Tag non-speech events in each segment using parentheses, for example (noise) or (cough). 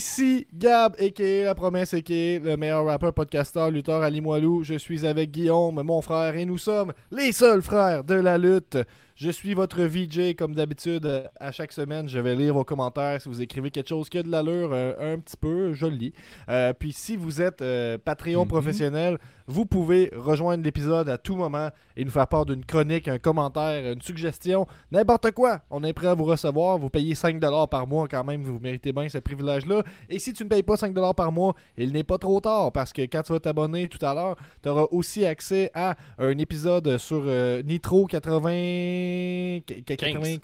Ici Gab, a.k.a. La Promesse, a.k.a. le meilleur rappeur, podcasteur, lutteur à Limoilou. Je suis avec Guillaume, mon frère, et nous sommes les seuls frères de la lutte. Je suis votre VJ comme d'habitude. euh, À chaque semaine, je vais lire vos commentaires. Si vous écrivez quelque chose qui a de l'allure, euh, un petit peu, je le lis. Euh, puis si vous êtes euh, Patreon Mhm. professionnel, vous pouvez rejoindre l'épisode à tout moment et nous faire part d'une chronique, un commentaire, une suggestion, n'importe quoi. On est prêt à vous recevoir. Vous payez 5$ par mois quand même. Vous méritez bien ce privilège-là. Et si tu ne payes pas 5$ par mois, il n'est pas trop tard parce que quand tu vas t'abonner tout à l'heure, tu auras aussi accès à un épisode sur Nitro 80... 80...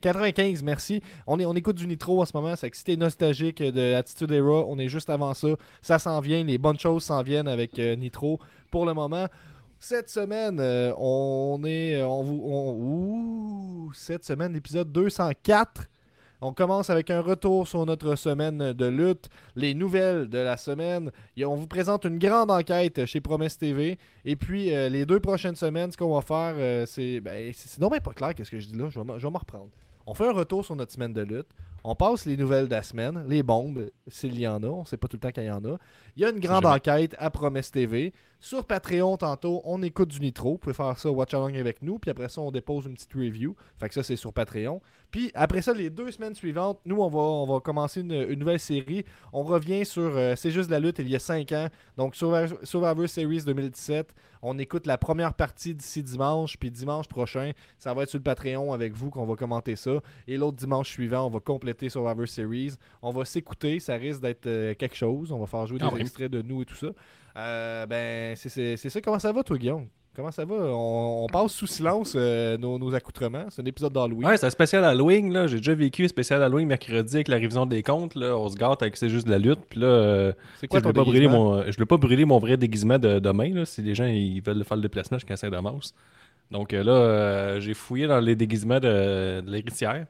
95. Merci. On, est, on écoute du Nitro en ce moment. C'est t'es nostalgique de Attitude Era, on est juste avant ça. Ça s'en vient. Les bonnes choses s'en viennent avec euh, Nitro. Pour le moment, cette semaine, euh, on est. On, vous- on- ouh, cette semaine, l'épisode 204. On commence avec un retour sur notre semaine de lutte, les nouvelles de la semaine. Et on vous présente une grande enquête chez Promesse TV. Et puis, euh, les deux prochaines semaines, ce qu'on va faire, euh, c'est. Ben, c'est c'est donc bien pas clair qu'est-ce que je dis là. Je vais m'en reprendre. On fait un retour sur notre semaine de lutte. On passe les nouvelles de la semaine, les bombes, s'il y en a. On sait pas tout le temps qu'il y en a. Il y a une grande enquête à Promesse TV. Sur Patreon, tantôt, on écoute du Nitro. Vous pouvez faire ça watch along avec nous. Puis après ça, on dépose une petite review. Fait que ça, c'est sur Patreon. Puis après ça, les deux semaines suivantes, nous, on va, on va commencer une, une nouvelle série. On revient sur euh, C'est juste la lutte il y a 5 ans. Donc Survivor, Survivor Series 2017. On écoute la première partie d'ici dimanche. Puis dimanche prochain, ça va être sur le Patreon avec vous qu'on va commenter ça. Et l'autre dimanche suivant, on va compléter Survivor Series. On va s'écouter. Ça risque d'être euh, quelque chose. On va faire jouer des Ah oui. extraits de nous et tout ça. Euh, ben, c'est- ça. Comment ça va, toi, Guillaume? Comment ça va? On, on passe sous silence euh, nos, nos accoutrements. C'est un épisode d'Halloween. Ouais, c'est un spécial Halloween, là. J'ai déjà vécu un spécial Halloween mercredi avec la révision des comptes, là. On se gâte avec c'est juste de la lutte. Puis là, euh, c'est quoi je ton voulais pas brûler mon, je voulais pas brûler mon vrai déguisement de demain, là. Si les gens ils veulent faire le déplacement jusqu'à Saint-Damas. Donc euh, là, j'ai fouillé dans les déguisements de, de l'héritière.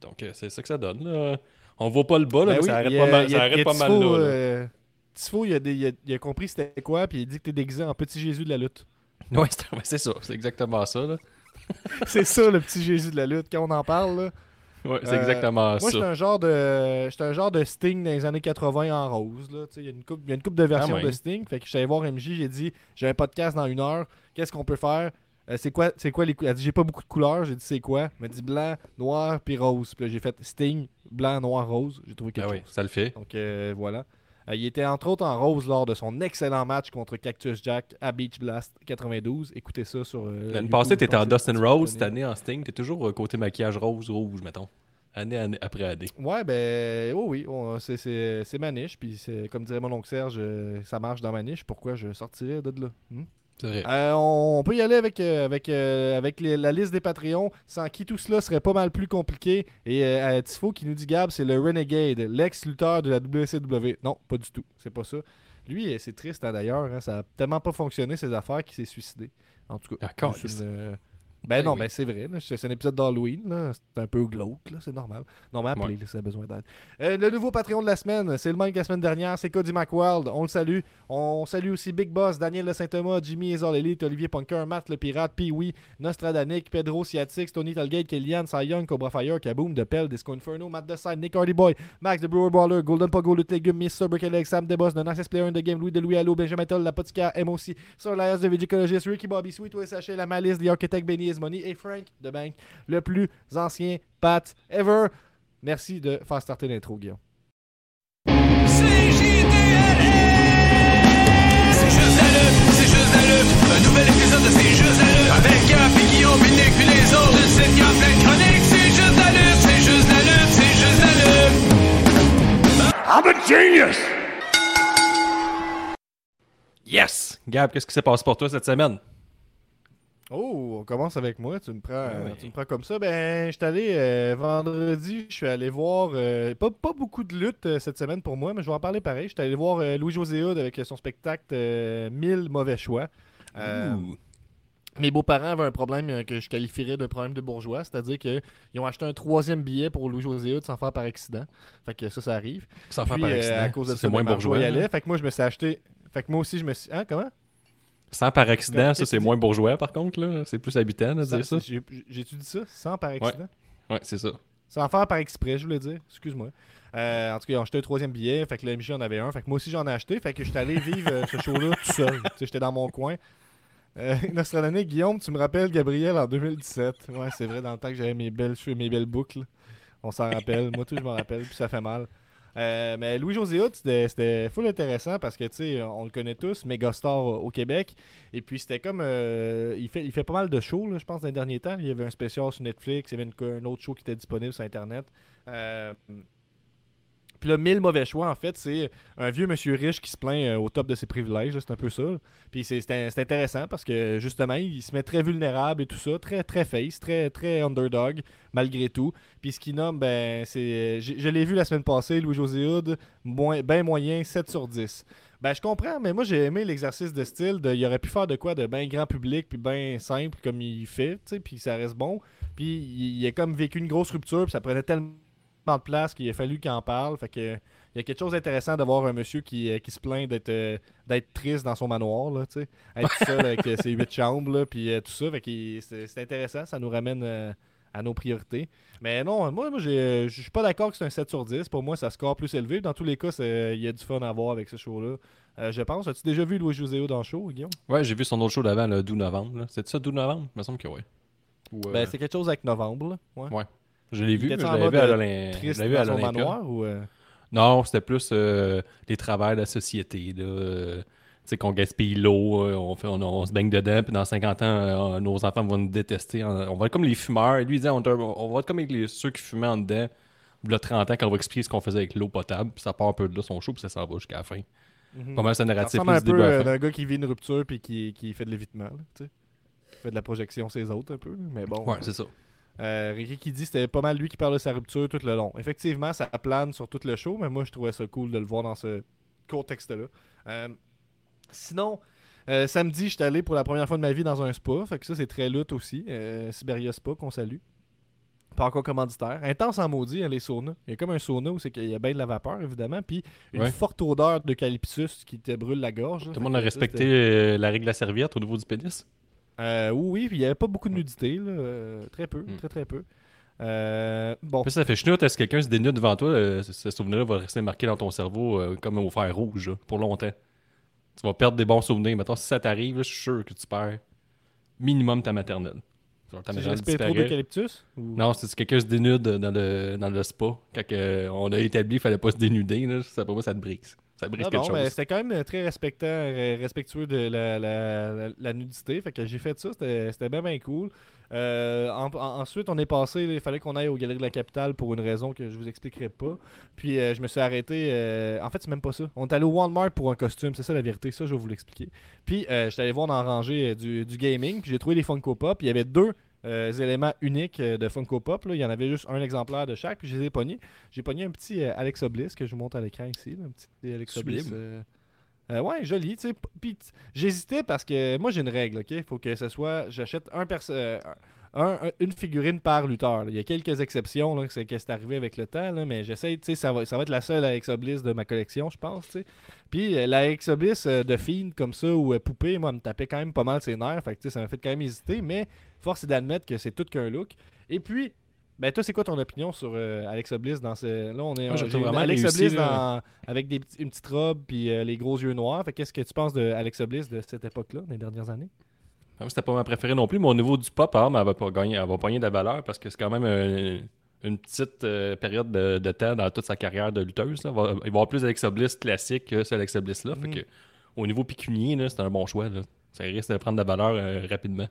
Donc euh, c'est ça que ça donne, là. On voit pas le bas, là, Ben mais oui, ça arrête a- pas mal, ça arrête pas mal Tifo, là. euh, Tifo, il a, des- il a- il a compris c'était quoi, puis il dit que t'es déguisé en petit Jésus de la lutte. (laughs) Ouais, c'est ça. C'est exactement ça, là. (laughs) c'est ça, le petit Jésus de la lutte. Quand on en parle, là. Ouais, c'est Euh, exactement Moi, j'étais ça. un genre de j'étais un genre de Sting dans les années 80 en rose. là. Il y a une coupe, il y a une coupe de versions Ah ouais. de Sting. Fait que je suis allé voir MJ, j'ai dit j'ai un podcast dans une heure. Qu'est-ce qu'on peut faire? Euh, C'est quoi, c'est quoi les cou- Elle dit j'ai pas beaucoup de couleurs. J'ai dit c'est quoi? Elle m'a dit blanc, noir puis rose. Puis là, j'ai fait Sting, blanc, noir, rose. J'ai trouvé quelque Ah oui, ça le fait. Donc euh, voilà. Euh, il était entre autres en rose lors de son excellent match contre Cactus Jack à Beach Blast 92. Écoutez ça sur. L'année passée, t'étais en Dustin Rose, cette année en Sting. T'es toujours côté maquillage rose-rouge, mettons. Année, année après année. Ouais, ben, oui, oui, on- c'est- c'est c'est ma niche. Puis, c'est- comme dirait mon oncle Serge, ça marche dans ma niche. Pourquoi je sortirais de là Hmm? Vrai. Euh, on peut y aller avec, euh, avec, euh, avec les- la liste des Patreons, sans qui tout cela serait pas mal plus compliqué. Et euh, Tifo qui nous dit Gab, c'est le Renegade, l'ex-lutteur de la WCW. Non, pas du tout, c'est pas ça. Lui, c'est triste hein, d'ailleurs, hein, ça a tellement pas fonctionné ses affaires qu'il s'est suicidé. En tout cas, D'accord. c'est une, Ben Ben non, oui. ben c'est vrai. C'est un épisode d'Halloween. C'est un peu glauque, c'est normal. Non, mais appelez Ouais. si ça a besoin d'aide. Euh, le nouveau Patreon de la semaine, c'est le même que la semaine dernière, c'est Cody McWild. On le salue. On salue aussi Big Boss, Daniel Le Saint-Thomas, Jimmy Ezor Elite, Olivier Punker, Matt le Pirate, Pee-Wee, Nostradanic, Pedro Siatix, Tony Talgate, Kellyanne, Cy Young, Cobra Fire, Kaboom, Depel, Disco Inferno, Matt Deside, Nick Hardy Boy, Max the Brewer Baller, Golden Pogo, Lutte Légume, Miss Brickleg, Sam Deboss, Nicest Player in the Game, Louis de Louis Allo, Benjamin Toll, L'Apothicaire, MOC, Sir Elias de Vigicologist, Ricky Bobby Sweet, OSH, La Malice, The Architect, Benny Is Money et Frank de Bank, le plus ancien Pat ever. Merci de faire starter l'intro, Guillaume. C'est juste la lutte, c'est juste la lutte. Un nouvel épisode de C'est juste la lutte. Avec Gap, puis Guillaume, Nick, puis les autres. Une sitcom plein de chroniques. C'est juste la lutte, c'est juste la lutte, c'est juste la lutte. I'm a genius! Yes! Gab, qu'est-ce qui s'est passé pour toi cette semaine? Oh, on commence avec moi. Tu me prends, Ah oui. tu me prends comme ça. Ben, je suis allé euh, vendredi. Je suis allé voir. euh, pas, pas beaucoup de lutte euh, cette semaine pour moi, mais je vais en parler pareil. Je suis allé voir Louis-José Hood avec son spectacle euh, 1000 mauvais choix. Mes beaux-parents avaient un problème que je qualifierais de problème de bourgeois, c'est-à-dire qu'ils ont acheté un troisième billet pour Louis-José Hood sans faire par accident. Fait que ça, ça arrive. Sans faire par accident. à cause de Ça, c'est moins bourgeois. hein. Fait que moi, je me suis acheté. Fait que moi aussi, je me suis. Hein, comment? Sans par accident, Qu'est-ce ça c'est moins bourgeois par contre. là. C'est plus habitant de dire ça. J'ai- J'ai-tu dit ça Sans par accident Ouais, c'est ça. Sans faire par exprès, je voulais dire. Excuse-moi. Euh, en tout cas, ils ont acheté un troisième billet. Fait que le MJ en avait un. Fait que moi aussi, j'en ai acheté. Fait que j'étais allé vivre euh, ce (laughs) show-là tout seul. J'étais dans mon coin. Euh, Guillaume, tu me rappelles Gabriel en 2017. Ouais, c'est vrai, dans le temps que j'avais mes belles cheveux, mes belles boucles. On s'en rappelle. Moi, tout, je m'en rappelle. Puis ça fait mal. Euh, mais Louis-José Hood, c'était- c'était full intéressant parce que, tu sais, on le connaît tous, méga star au Québec. Et puis, c'était comme. euh, il, fait, il fait pas mal de shows, je pense, dans les derniers temps. Il y avait un spécial sur Netflix, il y avait un autre show qui était disponible sur Internet. Euh, puis là, mille mauvais choix, en fait, c'est un vieux monsieur riche qui se plaint euh, au top de ses privilèges. C'est un peu ça. Puis c'est intéressant parce que, justement, il se met très vulnérable et tout ça, très, très face, très, très underdog, malgré tout. Puis ce qu'il nomme, ben, c'est. Je, je l'ai vu la semaine passée, Louis-José Hood, ben moyen, 7 sur 10. Ben, je comprends, mais moi, j'ai aimé l'exercice de style. De, il aurait pu faire de quoi de bien grand public, puis bien simple, comme il fait, puis ça reste bon. Puis il, il a comme vécu une grosse rupture, puis ça prenait tellement de place qu'il a fallu qu'il en parle. Fait que. Il y a quelque chose d'intéressant d'avoir un monsieur qui, euh, qui se plaint d'être euh, d'être triste dans son manoir, là, tu sais. Être (laughs) seul avec euh, ses huit chambres, là, puis tout ça. Fait que c'est c'est intéressant, ça nous ramène à nos priorités. Mais non, moi, moi je suis pas d'accord que c'est un 7 sur 10. Pour moi, ça score plus élevé. Dans tous les cas, c'est- il y a du fun à voir avec ce show-là. Euh, je pense. As-tu déjà vu Louis Joséo dans le show, Guillaume? Ouais, j'ai vu son autre show d'avant, le 12 novembre. C'est ça, 12 novembre Il me semble que oui. Ou, euh, Ben, c'est quelque chose avec novembre. Là. Ouais. Ouais. Je l'ai vu, je l'avais vu à euh, l'Olympia. ou. euh, Non, c'était plus euh, les travails de la société. Là. tu sais, qu'on gaspille l'eau, on, fait, on, on se baigne dedans, puis dans 50 ans, euh, nos enfants vont nous détester. On, va être comme les fumeurs. Lui, il disait, on, on va être comme les- ceux qui fumaient en dedans, il y a 30 ans, quand on va expliquer ce qu'on faisait avec l'eau potable, puis ça part un peu de là, son show, puis ça s'en va jusqu'à la fin. mhm. Pas mal, c'est Ça narratif un peu euh, d'un gars qui vit une rupture puis qui, qui fait de l'évitement. tu sais. Fait de la projection sur les autres un peu. Mais bon. Ouais, c'est ça. Euh, Ricky qui dit c'était pas mal lui qui parle de sa rupture tout le long. Effectivement, ça plane sur tout le show, mais moi je trouvais ça cool de le voir dans ce contexte-là. Euh, sinon, euh, samedi, j'étais allé pour la première fois de ma vie dans un spa. Fait que ça, c'est très lutte aussi. Siberia Spa, qu'on salue. Pas encore commanditaire. Intense en maudit, hein, les saunas. Il y a comme un sauna où c'est qu'il y a bien de la vapeur, évidemment. Puis une Ouais. forte odeur d'eucalyptus qui te brûle la gorge. Tout le monde a respecté la règle de la serviette au niveau du pénis. Euh, oui, oui, puis il n'y avait pas beaucoup de nudité. Là, euh, très peu, Hmm. très très peu. Euh, bon, plus, ça fait chenoute, est-ce que quelqu'un se dénude devant toi, ce, souvenir-là va rester marqué dans ton cerveau comme au fer rouge, là, pour longtemps? Tu vas perdre des bons souvenirs. Maintenant, si ça t'arrive, je suis sûr que tu perds minimum ta maternelle. Genre, ta maternelle trop d'eucalyptus ou- Non, c'est si quelqu'un se dénude dans le, dans le spa. Quand on a établi qu'il fallait pas se dénuder, là, ça, pour moi, ça te brise. Ça te brise Ah quelque bon, ben, chose. c'était quand même très respectant, euh, respectueux de la, la- la- la nudité. Fait que j'ai fait ça, c'était bien, bien cool. Euh, en- en- ensuite, on est passé, il fallait qu'on aille aux Galeries de la Capitale pour une raison que je vous expliquerai pas. Puis euh, je me suis arrêté. euh, en fait, c'est même pas ça. On est allé au Walmart pour un costume, c'est ça la vérité. Ça, je vais vous l'expliquer. Puis euh, j'étais allé voir dans la rangée du, du gaming. Puis j'ai trouvé les Funko Pop. Il y avait deux euh, éléments uniques euh, de Funko Pop. là. Il y en avait juste un exemplaire de chaque. Puis je les ai pognés. J'ai pogné un petit euh, Alexa Bliss que je vous montre à l'écran ici. là, un petit. Bliss. euh, ouais, joli. tu sais. P- Puis j'hésitais parce que moi j'ai une règle, ok? Il faut que ce soit. J'achète un, perso- un- un- une figurine par lutteur. là. Il y a quelques exceptions, là, que c'est arrivé avec le temps, là, mais j'essaie, tu sais, ça va, ça va être la seule Alexa Bliss de ma collection, je pense, tu sais. Puis euh, la Alexa Bliss euh, de Fiend comme ça ou poupée, moi, elle me tapait quand même pas mal ses nerfs, fait que, ça m'a fait quand même hésiter, mais force est d'admettre que c'est tout qu'un look. Et puis, ben toi, c'est quoi ton opinion sur euh, Alexa Bliss dans ce. Là, on est. Vraiment Alexa réussi, Bliss dans- avec des, une petite robe puis euh, les gros yeux noirs. Fait qu'est-ce que tu penses de Alexa Bliss de cette époque-là, des dernières années? Ah, C'était pas ma préférée non plus, mais au niveau du pop, exemple, elle va pas gagner, elle va pogner de la valeur parce que c'est quand même un- une petite euh, période de, de temps dans toute sa carrière de lutteuse. là. Il va, il va y avoir plus d'Alexa Bliss classique que ce Alexa Bliss-là. Fait Mhm. que, au niveau pécunier, c'est un bon choix. là. Ça risque de prendre de la valeur euh, rapidement.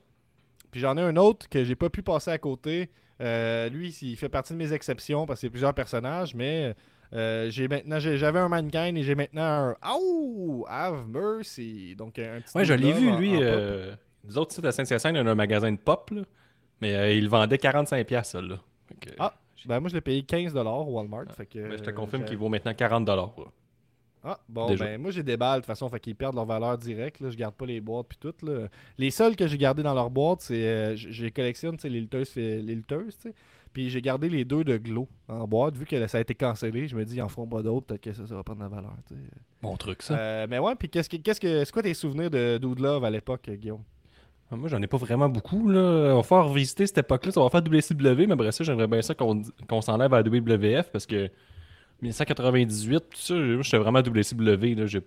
Puis j'en ai un autre que j'ai pas pu passer à côté. Euh, lui, il fait partie de mes exceptions parce qu'il y a plusieurs personnages, mais euh, j'ai maintenant j'avais un Mankind et j'ai maintenant un Oh! Have Mercy. Donc un petit Ouais, je l'ai vu, en- lui. en euh, nous autres sites à Saint-Hyacinthe, on a un magasin de pop, là, mais euh, il vendait 45$, ça. Là. Que, Ah, Ben moi je l'ai payé 15$ au Walmart. fait que, mais je te confirme qu'il vaut maintenant 40$. Ah, bon, Déjà. ben moi j'ai des balles de toute façon, fait qu'ils perdent leur valeur directe. Là. Je garde pas les boîtes puis tout. Là. Les seuls que j'ai gardés dans leur boîte, c'est. euh, j'ai collectionne les lutteuses, fait- les lutteuses, tu sais. Puis j'ai gardé les deux de Glow en boîte, vu que ça a été cancellé. Je me dis, ils en feront pas d'autres, peut-être que ça, ça va prendre de la valeur. Bon truc, ça. Euh, mais ouais, puis qu'est-ce que, qu'est-ce que, c'est quoi tes souvenirs de Dude Love à l'époque, Guillaume? Ah, Moi, j'en ai pas vraiment beaucoup. Là. On va faire revisiter cette époque-là. Ça va faire WCW, mais après ça, j'aimerais bien ça qu'on qu'on s'enlève à WWF parce que 1998, tout ça, moi, j'étais vraiment à WCW. là. J'ai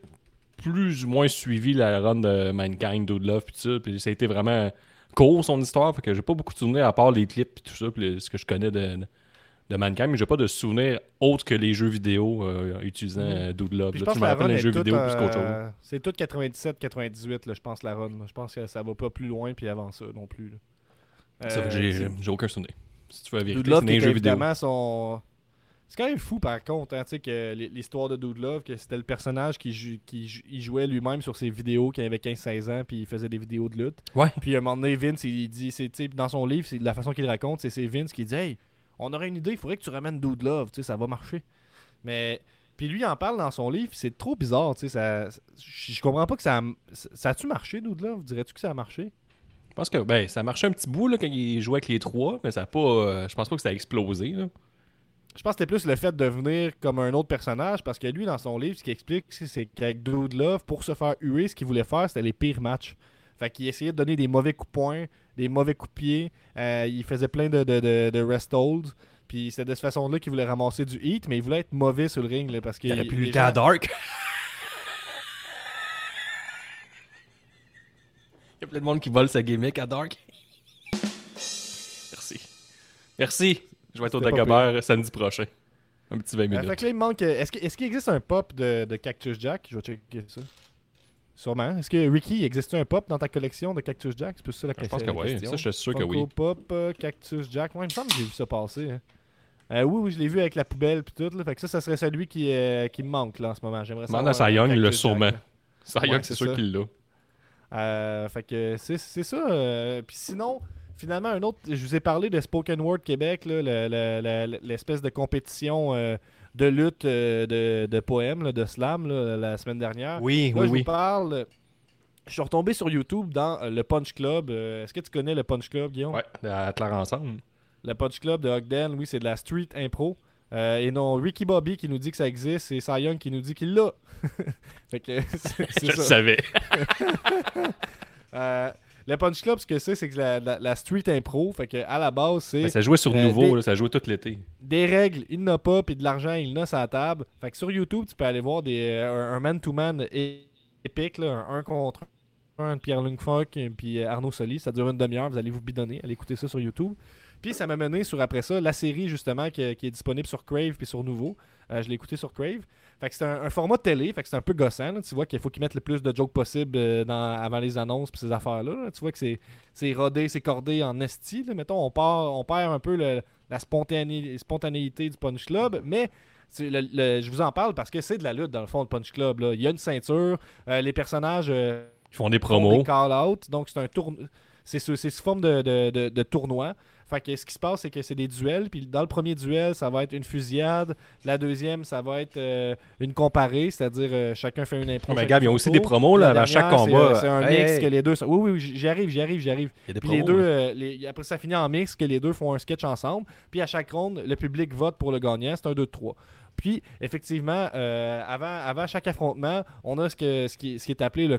plus ou moins suivi la run de Mankind, Dude Love, puis ça. Puis ça a été vraiment court, son histoire. Fait que j'ai pas beaucoup de souvenirs à part les clips, puis tout ça, puis ce que je connais de, de Mankind. Mais j'ai pas de souvenirs autres que les jeux vidéo euh, utilisant euh, Dude Love. Puis je là. pense Tu que me run les jeux vidéo plus qu'autre chose. euh, C'est tout 97-98, là, je pense, la run. Je pense que ça va pas plus loin, puis avant ça non plus. Euh, j'ai aucun souvenir. Si tu veux Dude Love, qui les jeux vidéo. son. C'est quand même fou par contre, hein, tu sais, que l'histoire de Dude Love, que c'était le personnage qui, jou- qui jou- il jouait lui-même sur ses vidéos quand il avait 15-16 ans, puis il faisait des vidéos de lutte. Ouais. Puis à un moment donné, Vince, il dit, dans son livre, c'est la façon qu'il raconte, c'est, Vince qui dit Hey, on aurait une idée, il faudrait que tu ramènes Dude Love, tu sais, ça va marcher. Mais. Puis lui, il en parle dans son livre, c'est trop bizarre, tu sais. Je comprends pas que ça. a- Ça a-tu marché, Dude Love? Dirais-tu que ça a marché? Je pense que ben, ça marchait un petit bout là, quand il jouait avec les trois, mais ça a pas. euh, je pense pas que ça a explosé. là. Je pense que c'était plus le fait de devenir comme un autre personnage parce que lui, dans son livre, ce qu'il explique, c'est- c'est qu'avec Dude Love, pour se faire huer, ce qu'il voulait faire, c'était les pires matchs. Fait qu'il essayait de donner des mauvais coups de poing, des mauvais coups de pied. euh, il faisait plein de, de, de, de rest holds. Puis c'est de cette façon-là qu'il voulait ramasser du heat, mais il voulait être mauvais sur le ring là, parce que. Il aurait pu lutter à Dark. (laughs) Il y a plein de monde qui vole sa gimmick à Dark. Merci. Merci. Je vais être au Dagobert samedi prochain. Un petit 20 Euh, minutes. fait que là, il manque. Est-ce que- est-ce qu'il existe un pop de, de Cactus Jack? Je vais checker ça. Sûrement. Est-ce que Ricky, existe un pop dans ta collection de Cactus Jack? C'est plus ça la je pense que oui. question. Ça, je suis sûr que oui. Pop, euh, Cactus Jack. Ouais, il me semble que j'ai vu ça passer. hein. Euh, oui, oui, je l'ai vu avec la poubelle puis tout. Là. Fait que ça, ça serait celui qui, euh, qui me manque là en ce moment. J'aimerais Cy euh, Young, il l'a sûrement. Ça est c'est sûr ça. qu'il l'a. Euh, fait que c'est c'est ça. euh, Puis sinon, finalement, un autre. Je vous ai parlé de Spoken Word Québec, l'espèce de compétition euh, de lutte euh, de, de poèmes, là, de slam, là, la semaine dernière. Oui, Là, oui, je oui. vous parle. Je suis retombé sur YouTube dans euh, le Punch Club. Est-ce que tu connais le Punch Club, Guillaume? Ouais, à Claire ensemble. Le Punch Club de Ogden, oui, c'est de la street impro. Euh, et non, Ricky Bobby qui nous dit que ça existe et Cy Young qui nous dit qu'il l'a. (laughs) fait que (laughs) Je le savais. (laughs) Euh, le Punch Club, ce que c'est, c'est que la, la- la street impro, fait que à la base, c'est Mais ça jouait sur Euh, nouveau, des- là, ça jouait tout l'été. des règles, il n'a pas, puis de l'argent, il n'a la table. Fait que sur YouTube, tu peux aller voir des, euh, un man-to-man épique, là, un, un contre un de Pierre Lungfunk puis euh, Arnaud Soli. Ça dure une demi-heure, vous allez vous bidonner, allez écouter ça sur YouTube. Puis ça m'a mené sur après ça la série justement qui, qui est disponible sur Crave puis sur Nouveau. Euh, je l'ai écouté sur Crave. Fait que c'est un, un format de télé, fait que c'est un peu gossant. là. Tu vois qu'il faut qu'ils mettent le plus de jokes possible euh, dans- avant les annonces puis ces affaires-là. là. Tu vois que c'est, c'est rodé, c'est cordé en esti. là. Mettons, on, part, on perd un peu le- la spontané- spontanéité du Punch Club, mais c'est le- le- je vous en parle parce que c'est de la lutte dans le fond, le Punch Club. là. Il y a une ceinture, euh, les personnages euh, Ils font des font promos. des call-out, donc c'est un tour... C'est sous, c'est sous forme de, de, de- de tournoi. Fait que ce qui se passe, c'est que c'est des duels. Puis dans le premier duel, ça va être une fusillade. La deuxième, ça va être euh, une comparée, c'est-à-dire euh, chacun fait une impro. Oh, mais Gab, ils ont son aussi des promos là, à chaque combat. C'est un Hey, mix hey, que les deux sont... Oui, oui, j'y arrive, j'y arrive, j'y arrive. Il y a les deux, euh, les- après ça finit en mix, que les deux font un sketch ensemble. Puis à chaque ronde, le public vote pour le gagnant. C'est un 2-3. Puis, effectivement, euh, avant, avant chaque affrontement, on a ce, que, ce, qui, ce qui est appelé le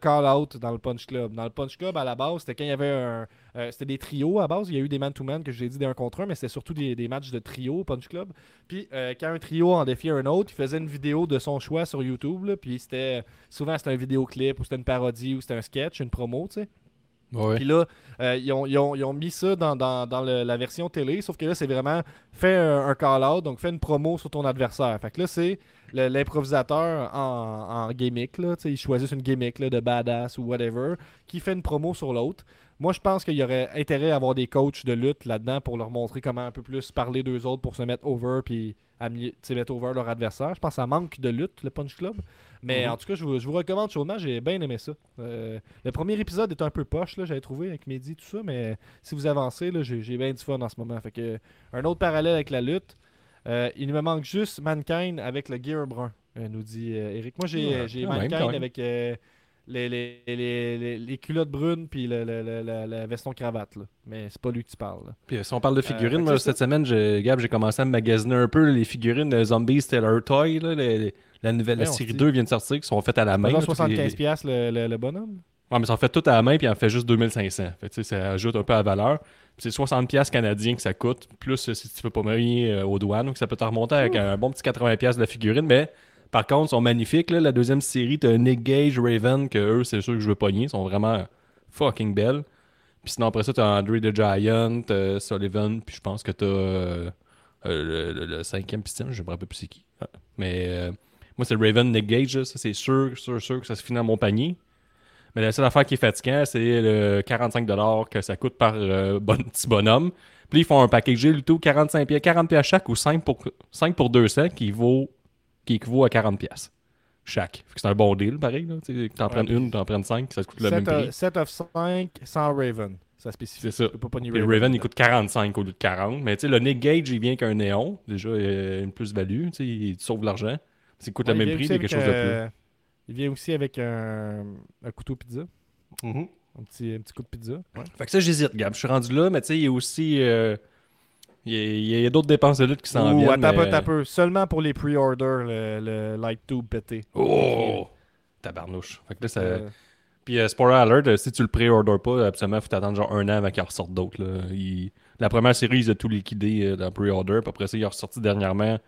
call-out dans le Punch Club. Dans le Punch Club, à la base, c'était quand il y avait un. euh, c'était des trios à base. Il y a eu des man-to-man que je l'ai dit 1 contre 1, mais c'était surtout des, matchs de trio au Punch Club. Puis, euh, quand un trio en défiait un autre, il faisait une vidéo de son choix sur YouTube. puis, c'était. Souvent, c'était un vidéoclip ou c'était une parodie ou c'était un sketch, une promo, tu sais. Ouais. Puis là, euh, ils, ont, ils ont- ils ont mis ça dans, dans- dans la version télé, sauf que là, c'est vraiment fais un, call-out, donc fais une promo sur ton adversaire. Fait que là, c'est l'improvisateur en, en gimmick, là, ils choisissent une gimmick là, de badass ou whatever, qui fait une promo sur l'autre. Moi, je pense qu'il y aurait intérêt à avoir des coachs de lutte là-dedans pour leur montrer comment un peu plus parler d'eux autres pour se mettre over puis mettre over leur adversaire. Je pense que ça manque de lutte, le Punch Club. Mais Mhm. en tout cas, je vous, je vous recommande chaudement. J'ai bien aimé ça. Euh, le premier épisode est un peu poche, j'avais trouvé avec Mehdi, tout ça, mais si vous avancez, j'ai, bien du fun en ce moment. Fait que, un autre parallèle avec la lutte, euh, il me manque juste Mankind avec le gear brun, euh, nous dit Eric. Moi, j'ai, Ouais, même, Mankind avec euh, les, les, les, les- culottes brunes puis le, le, le- le veston cravate. Là. Mais c'est pas lui que tu parles. là. Puis si on parle de figurines, moi, cette semaine, Gab, j'ai commencé à me magasiner un peu les figurines de Zombies Stellar Toy. Là, les- la nouvelle la on série se dit. 2 vient de sortir, qui sont faites à la main. Genre là, toutes les- 75$ piastres, le, le, le bonhomme. Ouais, mais ça en fait tout à la main, puis en fait juste 2500. Fait que, ça ajoute un peu à la valeur. C'est 60$ piastres canadiens que ça coûte, plus euh, si tu veux pas marier euh, aux douanes, donc ça peut te remonter avec un bon petit 80$ piastres de la figurine, mais par contre, ils sont magnifiques. Là. La deuxième série, t'as Nick Gage, Raven, que eux, c'est sûr que je veux pogner, ils sont vraiment fucking belles. Puis sinon, après ça, t'as Andre the Giant, euh, Sullivan, puis je pense que t'as euh, euh, le, le- le cinquième piston, je me rappelle plus c'est qui. Ah. Mais euh, moi, c'est Raven, Nick Gage, là, ça c'est sûr, sûr, sûr que ça se finit dans mon panier. Mais la seule affaire qui est fatigant, c'est le 45$ que ça coûte par euh, bon, (laughs) petit bonhomme. Puis ils font un package le tout 45 pièces, 40 pièces chaque ou 5 pour, 5 pour 200 qui vaut qui équivaut à 40 pièces chaque. Fait que c'est un bon deal pareil là, t'en Ouais, prennes une, t'en prennes 5, ça te coûte le même prix. of, set of 5 sans Raven. Ça spécifie. C'est ça. Pas Raven. Raven, il coûte 45 au lieu de 40. Mais tu sais, le Nick Gage, il vient qu'un néon. Déjà, il a une plus-value. Il sauve de l'argent. Ça coûte Ouais, le il même vient prix, mais quelque avec, chose de euh, Il vient aussi avec un, un couteau pizza. plus. Mhm. Un petit, un petit coup de pizza. Ouais. Fait que ça, j'hésite, Gab. Je suis rendu là, mais tu sais, il y a aussi. euh, il y a, d'autres dépenses de lutte qui s'en viennent. attends mais- un peu. Seulement pour les pre-orders, le, le Light Tube pété. Oh! Tabarnouche. Fait que là, ça. Euh, Puis euh, Spoiler Alert, si tu le pré-orders pas, absolument, faut t'attendre genre un an avant qu'il en ressorte d'autres. Il- La première série, ils ont tout liquidé euh, dans le pre-order. Puis après ça, il a ressorti dernièrement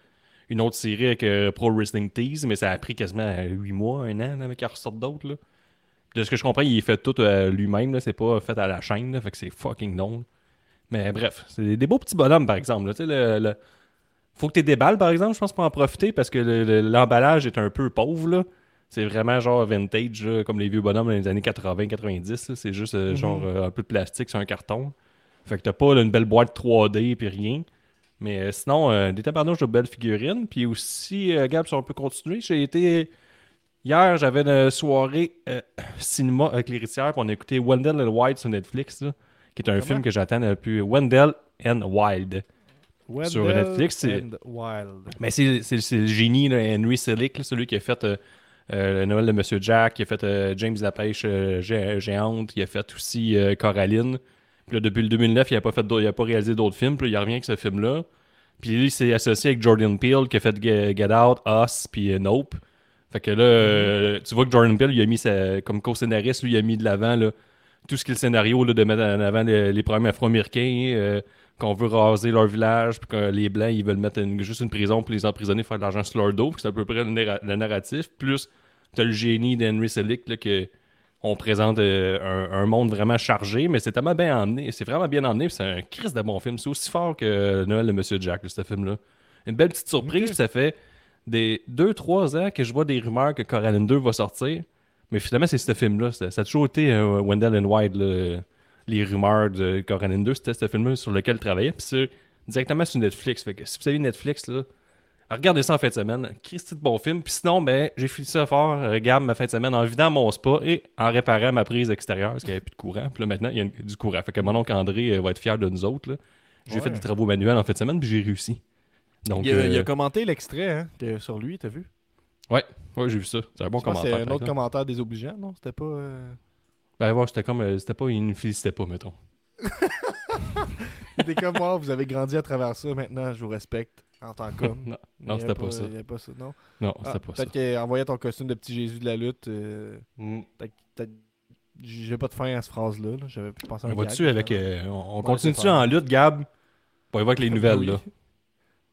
une autre série avec euh, Pro Wrestling Tease, mais ça a pris quasiment 8 mois, un an, avant qu'il ressorte d'autres. là. De ce que je comprends, il est fait tout euh, lui-même. C'est pas fait à la chaîne. là. Fait que c'est fucking long. là. Mais bref, c'est des, des beaux petits bonhommes, par exemple. là. Tu le- le- Faut que tu déballes, par exemple, je pense, pour en profiter, parce que le- le- l'emballage est un peu pauvre. là. C'est vraiment genre vintage, là, comme les vieux bonhommes dans les années 80-90. C'est juste euh, genre euh, un peu de plastique sur un carton. Fait que t'as pas une belle boîte 3D puis rien. Mais euh, sinon, euh, des tabarnouches de belles figurines. Puis aussi, euh, Gab, si on peut continuer, j'ai été. Hier, j'avais une soirée (coughs) cinéma avec l'héritière, puis on a écouté Wendell and Wild sur Netflix, là, qui est un Comment? film que j'attends depuis. Wendell and Wild. Sur Wendell Netflix, c'est- and Wild. Mais c'est le génie, là, Henry Selick, là, celui qui a fait euh, euh, Noël de Monsieur Jack, qui a fait euh, James la pêche gé- géante, il a fait aussi Coraline. Là, depuis le 2009, il n'a pas, fait il a pas réalisé d'autres films, puis là, il revient avec ce film-là. Puis lui, il s'est associé avec Jordan Peele, qui a fait Get, Out, Us, puis euh, Nope. Fait que là, euh, tu vois que Jordan Peele, il a mis sa- comme co-scénariste, lui, il a mis de l'avant tout ce qui est le scénario là, de mettre en avant les, problèmes afro-américains, euh, qu'on veut raser leur village, puis que les Blancs, ils veulent mettre juste une prison pour les emprisonner, faire de l'argent sur leur dos, c'est à peu près le, narra- le narratif. Plus, t'as le génie d'Henry Selick, là, que on présente euh, un, un monde vraiment chargé, mais c'est tellement bien emmené. C'est vraiment bien emmené, c'est un crise de bon film. C'est aussi fort que Noël de Monsieur Jack, ce film-là. Une belle petite surprise, ça fait des 2-3 ans que je vois des rumeurs que Coraline 2 va sortir. Mais finalement, c'est ce film-là. Ça, ça a toujours été euh, Wendell and Wild, là, les rumeurs de Coraline 2. C'était ce film-là sur lequel je travaillais. Puis c'est directement sur Netflix. Fait que si vous avez Netflix, là, regardez ça en fin de semaine. Christy de bon film. Puis sinon, ben, j'ai fini ça fort. Regarde ma fin de semaine en vidant mon spa et en réparant ma prise extérieure parce qu'il n'y avait plus de courant. Puis là, maintenant, il y a une- du courant. Fait que mon oncle André euh, va être fier de nous autres. J'ai Ouais. fait des travaux manuels en fin de semaine, puis j'ai réussi. Donc, il, a, il a euh, commenté l'extrait hein, sur lui, t'as vu? ouais, ouais, j'ai vu ça. C'est un bon commentaire. C'est un autre commentaire désobligeant, non? C'était pas. euh, Ben ouais, c'était comme. euh, c'était pas. Il ne félicitait pas, mettons. (laughs) C'était comme moi, vous avez grandi à travers ça, maintenant je vous respecte en tant qu'homme. (laughs) non, non c'était pas ça. il y avait pas ça, non? Non, Ah, c'était pas ça. Peut-être qu'en voyant ton costume de petit Jésus de la lutte, euh, Mm. j'ai pas de fin à cette phrase-là. là. J'avais pensé à un va dessus avec. euh, on continue-tu en lutte, Gab? Pour y voir avec les nouvelles, Oui. là.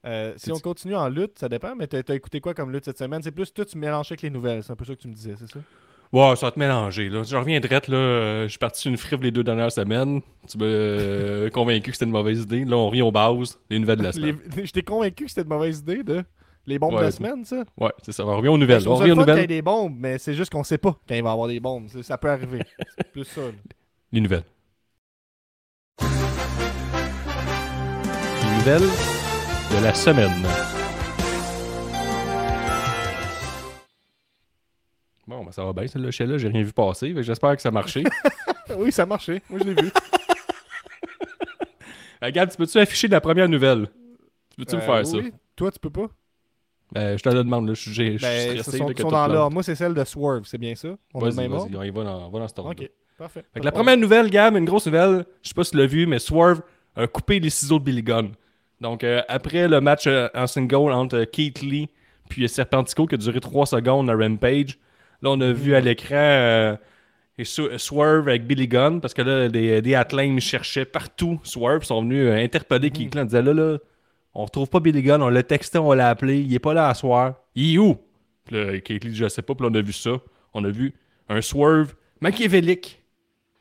Euh, si on continue en lutte, ça dépend, mais t'as écouté quoi comme lutte cette semaine? C'est plus toi, tu mélanges avec les nouvelles. C'est un peu ça que tu me disais, c'est ça? Ouais, ça va te mélanger, là. Je reviens direct, là. euh, Je suis parti sur une frivole les deux dernières semaines. Tu m'as euh, (laughs) convaincu que c'était une mauvaise idée. Là, on revient aux bases. Les nouvelles de la (laughs) semaine. Les- J'étais convaincu que c'était une mauvaise idée de les bombes de la semaine, ça? Ouais, c'est ça. On revient aux nouvelles. Je On revient aux le fun qu'il y nouvelles. des bombes, mais c'est juste qu'on sait pas quand il va y avoir des bombes. Ça peut arriver. (laughs) C'est plus ça. là. Les nouvelles. Les nouvelles de la semaine. Ben ça va bien, celle-là. Chez là, j'ai rien vu passer. J'espère que ça a marché. (laughs) oui, ça a marché. Moi, je l'ai vu. (laughs) Regarde, tu peux-tu afficher la première nouvelle? Tu peux-tu me Euh, faire ça? Toi, tu peux pas? Ben, je te le demande, là. Je suis Ben, stressé. sont, que dans l'ordre. Moi, c'est celle de Swerve, c'est bien ça? On Vas-y, même vas-y, on y va dans, va dans cet ordre. Ok, parfait. Fait que la première nouvelle, Gab, une grosse nouvelle, je sais pas si tu l'as vu, mais Swerve a coupé les ciseaux de Billy Gunn. Donc, euh, après le match euh, en single entre euh, Keith Lee puis Serpentico qui a duré 3 secondes à Rampage, là, on a vu à l'écran euh, Swerve avec Billy Gunn, parce que là, des, des cherchaient partout Swerve, ils sont venus euh, interpeller Keith Lee en disant là, là, on retrouve pas Billy Gunn, on l'a texté, on l'a appelé, il est pas là à soir. Il est où? Puis là, Lee dit, je sais pas, puis là, on a vu ça. On a vu un Swerve machiavélique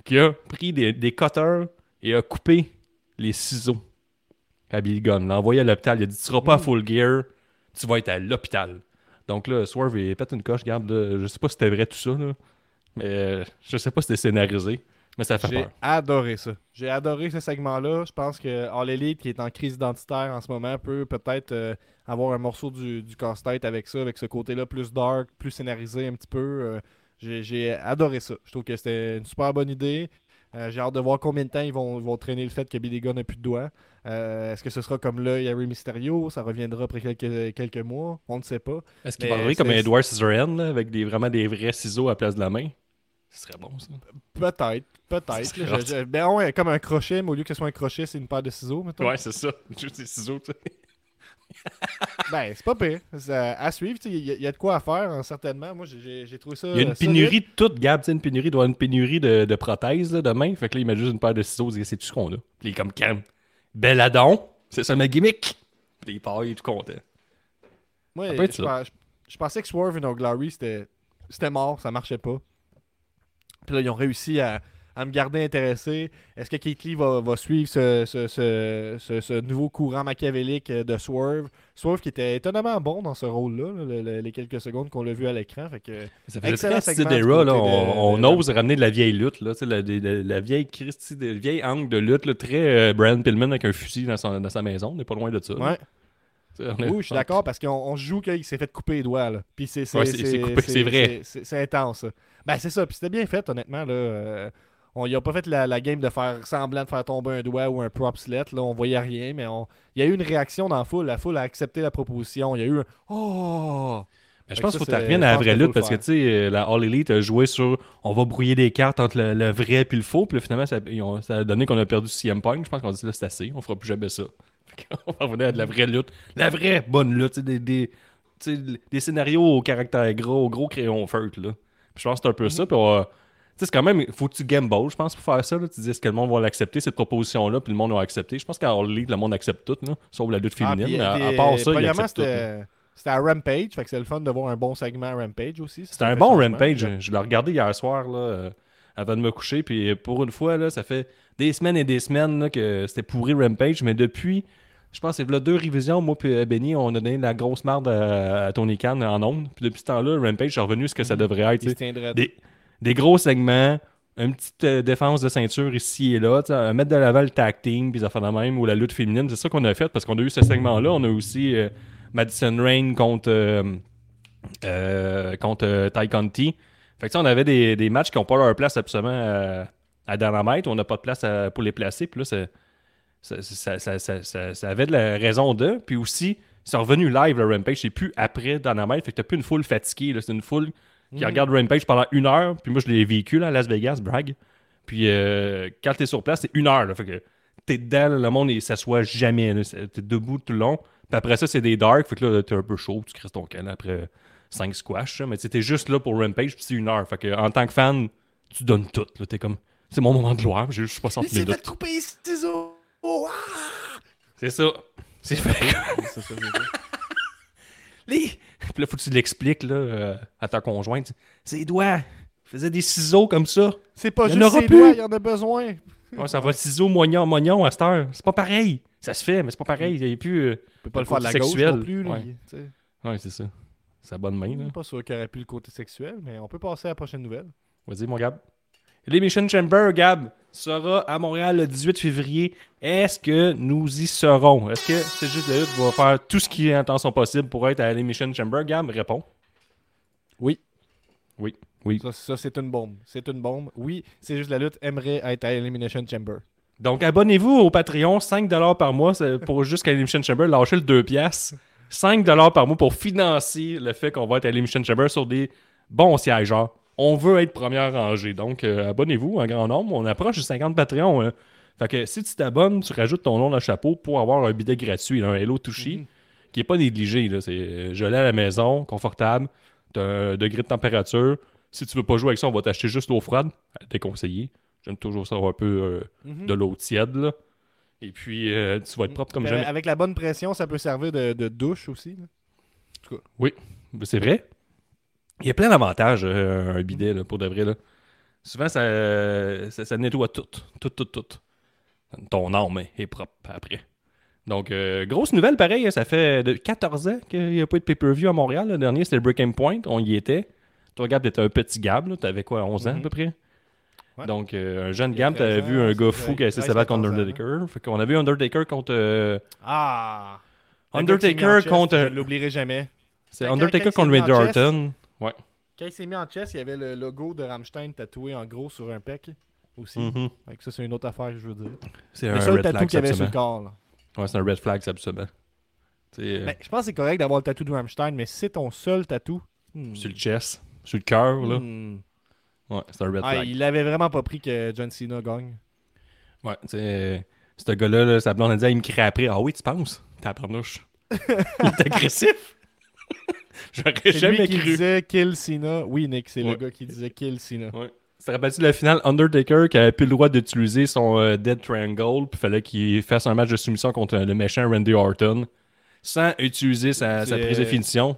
qui a pris des, des cutters et a coupé les ciseaux à Billy Gunn. L'a envoyé à l'hôpital. Il a dit Tu seras pas à full gear, tu vas être à l'hôpital. Donc là, Swerve, il pète une coche. Regarde, là, je sais pas si c'était vrai tout ça, là, mais euh, je sais pas si c'était scénarisé, mais ça fait J'ai peur. adoré ça. J'ai adoré ce segment-là. Je pense que All Elite, qui est en crise identitaire en ce moment, peut peut-être euh, avoir un morceau du, du casse-tête avec ça, avec ce côté-là plus dark, plus scénarisé un petit peu. Euh, j'ai- J'ai adoré ça. Je trouve que c'était une super bonne idée. Euh, J'ai hâte de voir combien de temps ils vont, ils vont traîner le fait que Billy Gunn n'a plus de doigts. Euh, Est-ce que ce sera comme là, Harry Mysterio? Ça reviendra après quelques, quelques mois On ne sait pas. Est-ce qu'il va arriver comme Edward Scissorhands, avec des, vraiment des vrais ciseaux à la place de la main? Ce serait bon, ça. Peut-être, peut-être. Ben ouais, comme un crochet, mais au lieu que ce soit un crochet, c'est une paire de ciseaux, mettons. Ouais, c'est ça. (laughs) Juste des ciseaux, tu sais. Ben, c'est pas pire. À, suivre. Il y, a- il y a de quoi à faire, hein, certainement. Moi, j'ai- trouvé ça. Il y a une pénurie de tout, Gab. tu sais, Une pénurie, il doit y avoir une pénurie de, de prothèses là, de main. Fait que là, il met juste une paire de ciseaux. Il dit, c'est tout ce qu'on a. Puis il est comme calme. Belladon, c'est ça ma gimmick. Puis il part, il est tout content. Moi, je, je- je pensais que Swerve et No Glory, c'était c'était mort, ça marchait pas. Puis là, ils ont réussi à, à me garder intéressé. Est-ce que Keith Lee va, va suivre ce, ce- ce- nouveau courant machiavélique euh, de Swerve? Swerve qui était étonnamment bon dans ce rôle-là, là, le- le- les quelques secondes qu'on l'a vu à l'écran. Fait que Ça faisait Excellent segment Era, là. de- On, on de- ose ramener de la vieille lutte, là. La, vieille Christie, vieille angle de lutte, là, très euh, Brian Pillman avec un fusil dans, son- dans sa maison. On n'est pas loin de ça. ouais. Oui, je suis d'accord parce qu'on joue qu'il s'est fait couper les doigts. Là. Puis c'est Ouais, vrai. c'est- intense. Ben, c'est ça. Puis c'était bien fait, honnêtement. Là. On y a pas fait la, la game de faire semblant de faire tomber un doigt ou un propslet. Là. On voyait rien, mais on... il y a eu une réaction dans la foule. La foule a accepté la proposition. Il y a eu un Oh Mais je pense qu'il faut que tu reviennes à la vraie lutte parce que tu sais, euh, la All Elite a joué sur on va brouiller des cartes entre le, le vrai et le faux. Puis là, finalement, ça, ont- ça a donné qu'on a perdu CM Punk. Je pense qu'on a dit là, c'est assez, on fera plus jamais ça. (laughs) Qu'on va revenir à de la vraie lutte. La vraie bonne lutte. Des, des, des scénarios au caractère gros, au gros crayon feutre. Là. Puis je pense que c'est un peu ça. Puis on c'est quand même, faut que tu gamble, je pense, pour faire ça. Là. Tu dis, est-ce que le monde va l'accepter, cette proposition-là, puis le monde va accepter. Je pense qu'en Elite, le monde accepte tout, là, sauf la lutte Ah, féminine. puis, à, euh, à part ça, premièrement, acceptent tout. c'était à Rampage. Fait que c'est le fun de voir un bon segment à Rampage aussi. C'était un bon Rampage. Je l'ai regardé hier soir là, euh, avant de me coucher. Puis pour une fois, là, ça fait des semaines et des semaines là, que c'était pourri Rampage. Mais depuis, je pense que c'est deux révisions. Moi et Benny, on a donné la grosse marde à, à Tony Khan en ondes. Puis depuis ce temps-là, Rampage est revenu ce que ça devrait être. Il Des, des gros segments, une petite euh, défense de ceinture ici et là, euh, mettre de l'avant le tag team, puis ça fait de même, ou la lutte féminine. C'est ça qu'on a fait parce qu'on a eu ce segment-là. On a aussi euh, Madison Rain contre, euh, contre Ty Conti. Fait que ça, on avait des, des matchs qui n'ont pas leur place absolument à, Dynamite. On n'a pas de place pour les placer. Puis là, ça, ça, avait de la raison de. Puis aussi, c'est revenu live le Rampage. C'est plus après Dynamite. Fait que t'as plus une foule fatiguée. C'est une foule qui regarde Rampage pendant une heure. Puis moi, je l'ai vécu là, à Las Vegas, brag. Puis euh, quand t'es sur place, c'est une heure. Là, fait que t'es dedans, là, le monde ne s'assoit jamais. T'es debout tout le long. Puis après ça, c'est des dark. Fait que là, t'es un peu chaud. Tu crisses ton là, après 5 squash. là. Mais t'es juste là pour Rampage. Puis c'est une heure. Fait que en tant que fan, tu donnes tout. là. T'es comme, c'est mon moment de gloire. J'ai juste 60 Il s'est minutes. couper Oh, ah! C'est ça. C'est fait. C'est ça, c'est ça. Les... Puis là, faut que tu l'expliques là, euh, à ta conjointe. Ses doigts faisaient des ciseaux comme ça. C'est pas Il juste ses plus. doigts, il y en a besoin. Ouais, ça va ciseaux, moignon, moignon à cette heure. C'est pas pareil. Ça se fait, mais c'est pas pareil. Il y a plus. euh, peut pas le faire de la côté gauche sexuel. non plus. là, Ouais. c'est ça. C'est la bonne main, là. Pas sûr qu'il aurait pu le côté sexuel, mais on peut passer à la prochaine nouvelle. Vas-y, mon Gab. L'émission Chamber, Gab, sera à Montréal le 18 février. Est-ce que nous y serons? Est-ce que c'est juste la lutte va faire tout ce qui est en temps son possible pour être à l'émission Chamber? Gab, réponds. Oui. Oui. Oui. Ça, ça, c'est une bombe. C'est une bombe. Oui, c'est juste la lutte aimerait être à Elimination Chamber. Donc, abonnez-vous au Patreon, 5$ par mois pour (laughs) juste qu'à l'émission Chamber, lâchez le 2$. piastres. 5$ par mois pour financer le fait qu'on va être à l'émission Chamber sur des bons sièges. Genre, on veut être première rangée. Donc, euh, abonnez-vous en grand nombre. On approche du 50 Patreon. hein. Fait que si tu t'abonnes, tu rajoutes ton nom dans le chapeau pour avoir un bidet gratuit, là, un Hello Touchy, Mhm. qui n'est pas négligé. C'est euh, gelé à la maison, confortable, t'as un degré de température. Si tu veux pas jouer avec ça, on va t'acheter juste l'eau froide. Euh, Déconseillé. J'aime toujours ça avoir un peu euh, Mhm. de l'eau tiède, là. Et puis, euh, tu vas être propre comme jamais. Avec la bonne pression, ça peut servir de, de douche aussi. là. Ben, C'est vrai. Il y a plein d'avantages, euh, un bidet, là, pour de vrai. Là. Souvent, ça, ça, ça nettoie tout. Tout, tout, tout. Ton âme est propre après. Donc, euh, grosse nouvelle, pareil. hein, Ça fait de 14 ans qu'il n'y a pas eu de pay-per-view à Montréal. Le dernier, c'était le Breaking Point. On y était. Toi, Gab, t'étais un petit Gab. Tu avais quoi, 11 ans à Mhm. peu près? Ouais. Donc, euh, un jeune Gab, t'avais 13 vu un gars fou qui a essayé de se battre contre 14 ans, Undertaker. Fait qu'on a vu Undertaker contre. euh, Ah! Undertaker contre. Je l'oublierai jamais. C'est Undertaker contre Randy mis Orton. Quand il s'est mis en chess, il y avait le logo de Rammstein tatoué en gros sur un pec aussi. Que ça, c'est une autre affaire que je veux dire. C'est Le un seul red tatou qu'il y avait sur le corps. là. Ouais, c'est un red flag, c'est absolument. C'est euh, Ben, je pense que c'est correct d'avoir le tatou de Rammstein, mais c'est ton seul tatou. hmm, sur le chest, sur le cœur, là. hmm. Ouais, c'est un red Ah, flag. il avait vraiment pas pris que John Cena gagne. Ouais, tu sais, ce gars-là, là, sa blonde a dit, il me crie après. Ah oui, tu penses? T'as la (laughs) il est agressif. (laughs) J'aurais C'est jamais lui qui cru. disait Kill Cena. Oui, Nick, c'est le gars qui disait Kill Cena. Ouais. Tu te rappelles-tu de la finale? Undertaker qui avait plus le droit d'utiliser son euh, Dead Triangle, puis fallait qu'il fasse un match de soumission contre le méchant Randy Orton sans utiliser sa, prise de finition.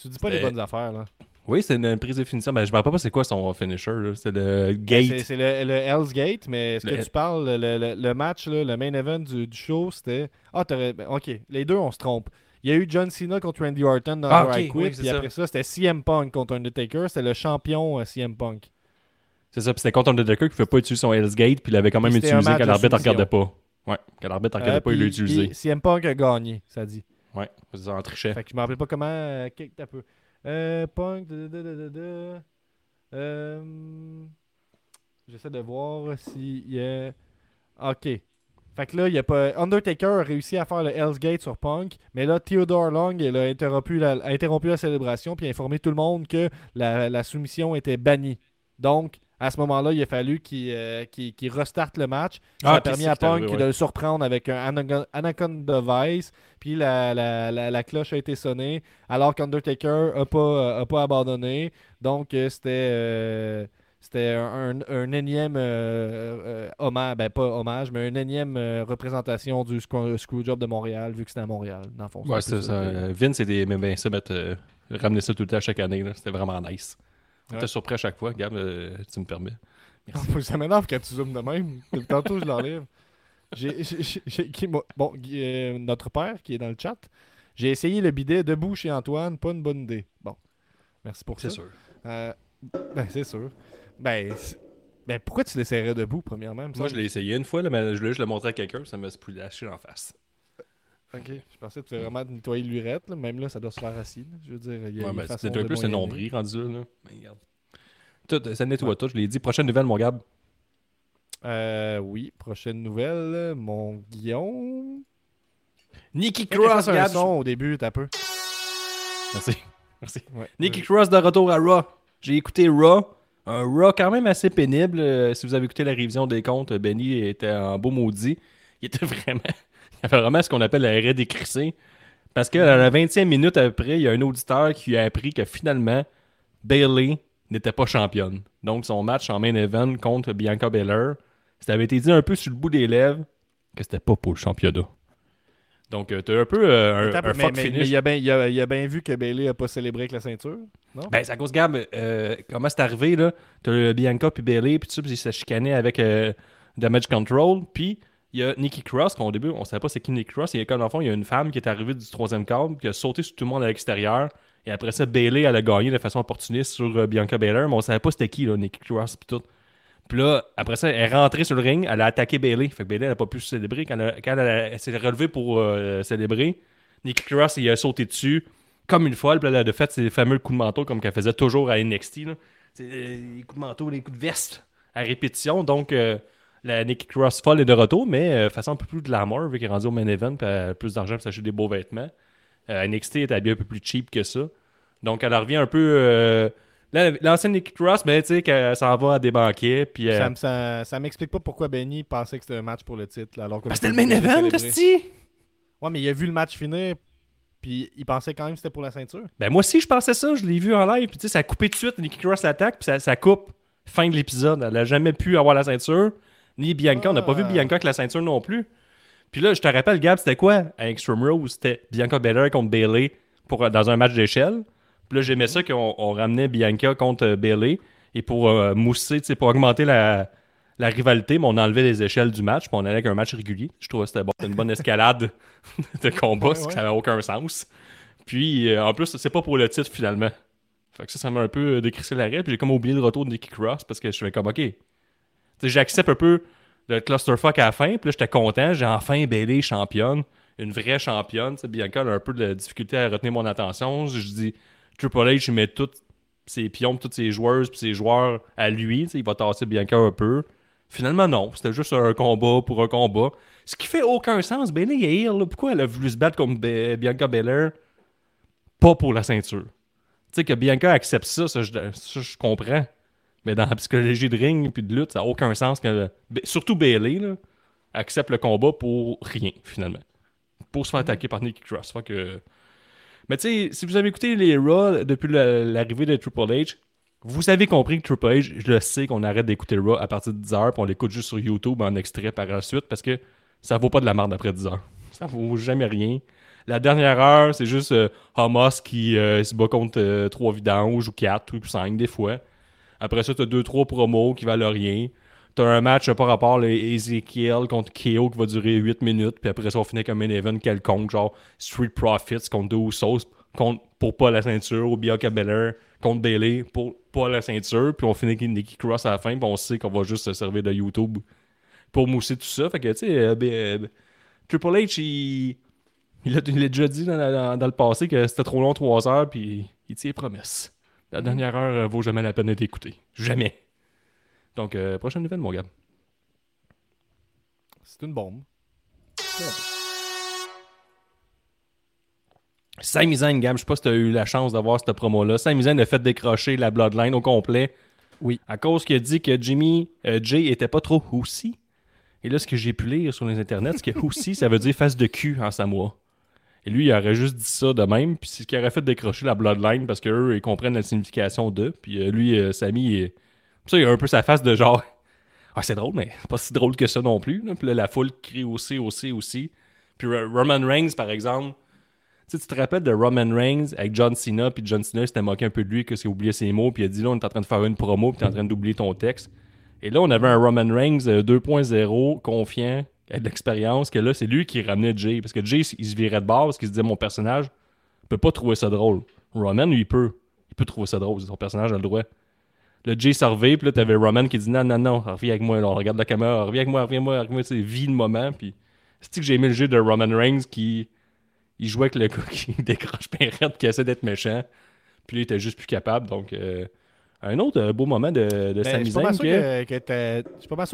Tu dis pas les bonnes affaires, là. Oui, c'est une prise de finition. Ben, je me rappelle pas c'est quoi son finisher. C'est le Ben, gate. C'est le, le Hell's Gate, mais ce que Le- tu parles, le, le- le match, là, le main event du, du show, c'était. Ah, t'aurais. ben, ok, les deux, on se trompe. Il y a eu John Cena contre Randy Orton dans Ah, le ok, I Quit, oui, puis c'est ça. après ça, c'était CM Punk contre Undertaker. C'était le champion euh, CM Punk. C'est ça, puis c'était contre Undertaker qui ne pouvait pas utiliser son Hell's Gate, puis il l'avait quand même un utilisé quand de l'arbitre ne regardait pas. Ouais, quand l'arbitre ne regardait Euh, pas, il l'a utilisé. CM Punk a gagné, ça dit. Ouais, c'est ça, en trichait. Fait que je me rappelle pas comment. Euh, peu. Euh, Punk. da, da, da, da, da. Euh, J'essaie de voir si y a. Ok. Fait que là, il y a pas. Undertaker a réussi à faire le Hell's Gate sur Punk, mais là, Theodore Long il a interrompu la, a interrompu la célébration puis a informé tout le monde que la, la soumission était bannie. Donc, à ce moment-là, il a fallu qu'il euh, restarte le match. Ça Ah, a permis à Punk arrivé, de le surprendre avec un Anaconda- Anaconda Vice. Puis la, la, la, la cloche a été sonnée alors qu'Undertaker n'a pas, a pas abandonné. Donc euh, c'était euh, c'était un, un- un énième euh, euh, hommage, ben pas hommage, mais une énième euh, représentation du Screw- Screwjob de Montréal vu que c'était à Montréal. Dans le fond, Ouais, c'est ça. Euh, Vince aimait bien ça, mettre, ramener ça tout le temps chaque année. là. C'était vraiment nice. On Ouais. était surpris à chaque fois. Gab, tu me permets. ça m'énerve quand tu zoomes de même. Tantôt, je l'enlève. J'ai- Bon, euh, notre père qui est dans le chat, j'ai essayé le bidet debout chez Antoine, pas une bonne idée. Bon, merci pour ça. sûr. Euh, ben, c'est sûr. Ben, ben, pourquoi tu l'essayerais debout, premièrement? Moi, je l'ai essayé une fois, là, mais je voulais juste le montrer à quelqu'un, ça m'a lâché en face. Ok, je pensais que tu vraiment nettoyer l'urette, là. même là, ça doit se faire assis. là. Je veux dire, il y a Ouais, une mais façon c'était un peu c'est moyenner. nombril rendu là. là. Mais regarde. Tout, ça nettoie tout, je l'ai dit. Prochaine nouvelle, mon Gab. Euh, oui, prochaine nouvelle, mon Guillaume. Nicky Fais que je Cross, un son au début, t'as peu. Merci. Merci. Ouais. Nicky Cross de retour à Raw. J'ai écouté Raw. Un Raw quand même assez pénible. Euh, si vous avez écouté la révision des comptes, Benny était en beau maudit. Il était (laughs) vraiment. Il vraiment ce qu'on appelle l'arrêt décrissé. Parce que à la 20e minute après, il y a un auditeur qui a appris que finalement, Bailey n'était pas championne. Donc son match en main event contre Bianca Belair, ça avait été dit un peu sur le bout des lèvres que c'était pas pour le championnat. Donc euh, t'as un peu euh, un, un mais, fuck mais- finish. mais il, a bien, il, a, bien vu que Bailey a pas célébré avec la ceinture. Non? Ben, c'est à cause, Gab, euh, comment c'est arrivé, là? T'as le Bianca puis Bailey, puis tout ça, puis ils se chicanaient avec euh, Damage Control, puis il y a Nikki Cross, qu'au début, on savait pas c'est qui Nikki Cross, il y a comme, dans le fond, il y a une femme qui est arrivée du troisième câble, qui a sauté sur tout le monde à l'extérieur, et après ça, Bailey, elle a gagné de façon opportuniste sur euh, Bianca Belair, mais on savait pas c'était qui, là, Nikki Cross, puis tout. Puis là, après ça, elle est rentrée sur le ring, elle a attaqué Bailey. Fait que Bailey, elle n'a pas pu célébrer. Quand elle, s'est relevée pour euh, célébrer, Nikki Cross, il a sauté dessus comme une folle. Puis elle a fait ses fameux coups de manteau comme qu'elle faisait toujours à NXT. là. Euh, les coups de manteau, les coups de veste à répétition. Donc, euh, la Nikki Cross folle est de retour, mais euh, façon un peu plus glamour, vu qu'elle est rendue au main event, puis elle a plus d'argent pour s'acheter des beaux vêtements. NXT est habillée un peu plus cheap que ça. Donc, elle revient un peu. Euh, là, L'ancienne Nikki Cross, ben, tu sais, qu'elle s'en va à des banquets, puis. euh, Ça, me- ça, ça m'explique pas pourquoi Benny pensait que c'était un match pour le titre. là, alors que ben, c'était le main event. Esti! Ouais, mais il a vu le match finir. Puis il pensait quand même que c'était pour la ceinture. Ben moi aussi, je pensais ça. Je l'ai vu en live. Puis tu sais, ça a coupé tout de suite. Nikki Cross l'attaque. Puis ça, ça coupe. Fin de l'épisode. Elle a jamais pu avoir la ceinture. Ni Bianca. On n'a pas vu Ah. Bianca avec la ceinture non plus. Puis là, je te rappelle, Gab, c'était quoi? À Extreme Rules? C'était Bianca Belair contre Bailey pour, dans un match d'échelle. Puis là, j'aimais ça qu'on on ramenait Bianca contre euh, Bailey. Et pour euh, mousser, pour augmenter la, la rivalité, mais on enlevait les échelles du match. Puis on allait avec un match régulier. Je trouvais que c'était bon. Une bonne (laughs) escalade de combat, Ouais, ouais. n'avait aucun sens. Puis euh, en plus, c'est pas pour le titre finalement. Fait que ça, ça m'a un peu décrissé l'arrêt. Puis j'ai comme oublié le retour de Nikki Cross parce que je fais comme, ok. J'accepte un peu le clusterfuck à la fin. Puis là, j'étais content. J'ai enfin Bailey championne. Une vraie championne. Bianca a un peu de difficulté à retenir mon attention. Je dis, Triple H, il met tous ses pions, toutes ses joueuses, puis ses joueurs à lui. Il va tasser Bianca un peu. Finalement, non. C'était juste un combat pour un combat. Ce qui fait aucun sens. Bailey est heel. là. Pourquoi elle a voulu se battre Ba- Bianca Belair? Pas pour la ceinture. Tu sais, que Bianca accepte ça, ça, je, comprends. Mais dans la psychologie de ring puis de lutte, ça n'a aucun sens que. Surtout Bailey, là, accepte le combat pour rien, finalement. Pour se faire attaquer par Nikki Cross. Fait que. Mais tu sais, si vous avez écouté les Raw depuis l'arrivée de Triple H, vous avez compris que Triple H, je le sais qu'on arrête d'écouter Raw à partir de 10h, puis on l'écoute juste sur YouTube en extrait par la suite, parce que ça vaut pas de la merde après 10h. Ça vaut jamais rien. La dernière heure, c'est juste euh, Hamas qui euh, se bat contre 3 vidanges ou 4 ou 5 des fois. Après ça, t'as 2-3 promos qui valent rien. T'as un match euh, par rapport à Ezekiel contre KO qui va durer 8 minutes. Puis après ça, on finit avec un event quelconque, genre Street Profits contre deux Usos contre, pour pas la ceinture, ou Bianca Belair contre Bailey pour pas la ceinture. Puis on finit avec Nikki Cross à la fin. Puis on sait qu'on va juste se servir de YouTube pour mousser tout ça. Fait que, tu sais, euh, ben, euh, Triple H, il, il, déjà dit dans, le passé que c'était trop long, 3 heures, puis il tient les promesses. La dernière heure vaut jamais la peine d'être écoutée. Jamais. Donc, euh, prochaine nouvelle, mon gars. C'est une bombe. Sami Zayn, Gab, je sais pas si tu as eu la chance d'avoir cette promo-là. Sami Zayn a fait décrocher la Bloodline au complet. Oui. À cause qu'il a dit que Jimmy euh, Jay était pas trop houssi. Et là, ce que j'ai pu lire sur les internets, c'est que houssi, (laughs) ça veut dire face de cul en samoa. Et lui, il aurait juste dit ça de même. Puis c'est ce qui aurait fait décrocher la Bloodline parce qu'eux, ils comprennent la signification d'eux. Puis euh, lui, euh, Sami, il ça, il a un peu sa face de genre. (laughs) Ah, c'est drôle, mais pas si drôle que ça non plus. Puis là, la foule crie aussi, aussi, aussi. Puis Ro- Roman Reigns, par exemple, tu sais, tu te rappelles de Roman Reigns avec John Cena, puis John Cena s'était moqué un peu de lui, que c'est oublié ses mots, puis il a dit là, on est en train de faire une promo, puis t'es en train d'oublier ton texte. Et là, on avait un Roman Reigns euh, 2.0, confiant, avec de l'expérience, que là, c'est lui qui ramenait Jay. Parce que Jay, il se virait de bord parce qu'il se disait mon personnage peut pas trouver ça drôle. Roman, lui, il peut. Il peut trouver ça drôle, son personnage a le droit. Le Jay servait, puis là, t'avais Roman qui dit non, non, non, reviens avec moi, là, on regarde la caméra, reviens avec moi, reviens avec moi, reviens avec moi, vis le moment, puis c'est que j'ai aimé le jeu de Roman Reigns qui il jouait avec le (laughs) gars qui décroche bien raide, qui essaie d'être méchant. Puis là, il était juste plus capable. Donc, euh, un autre euh, beau moment de, de Ben, je suis pas mal sûr que-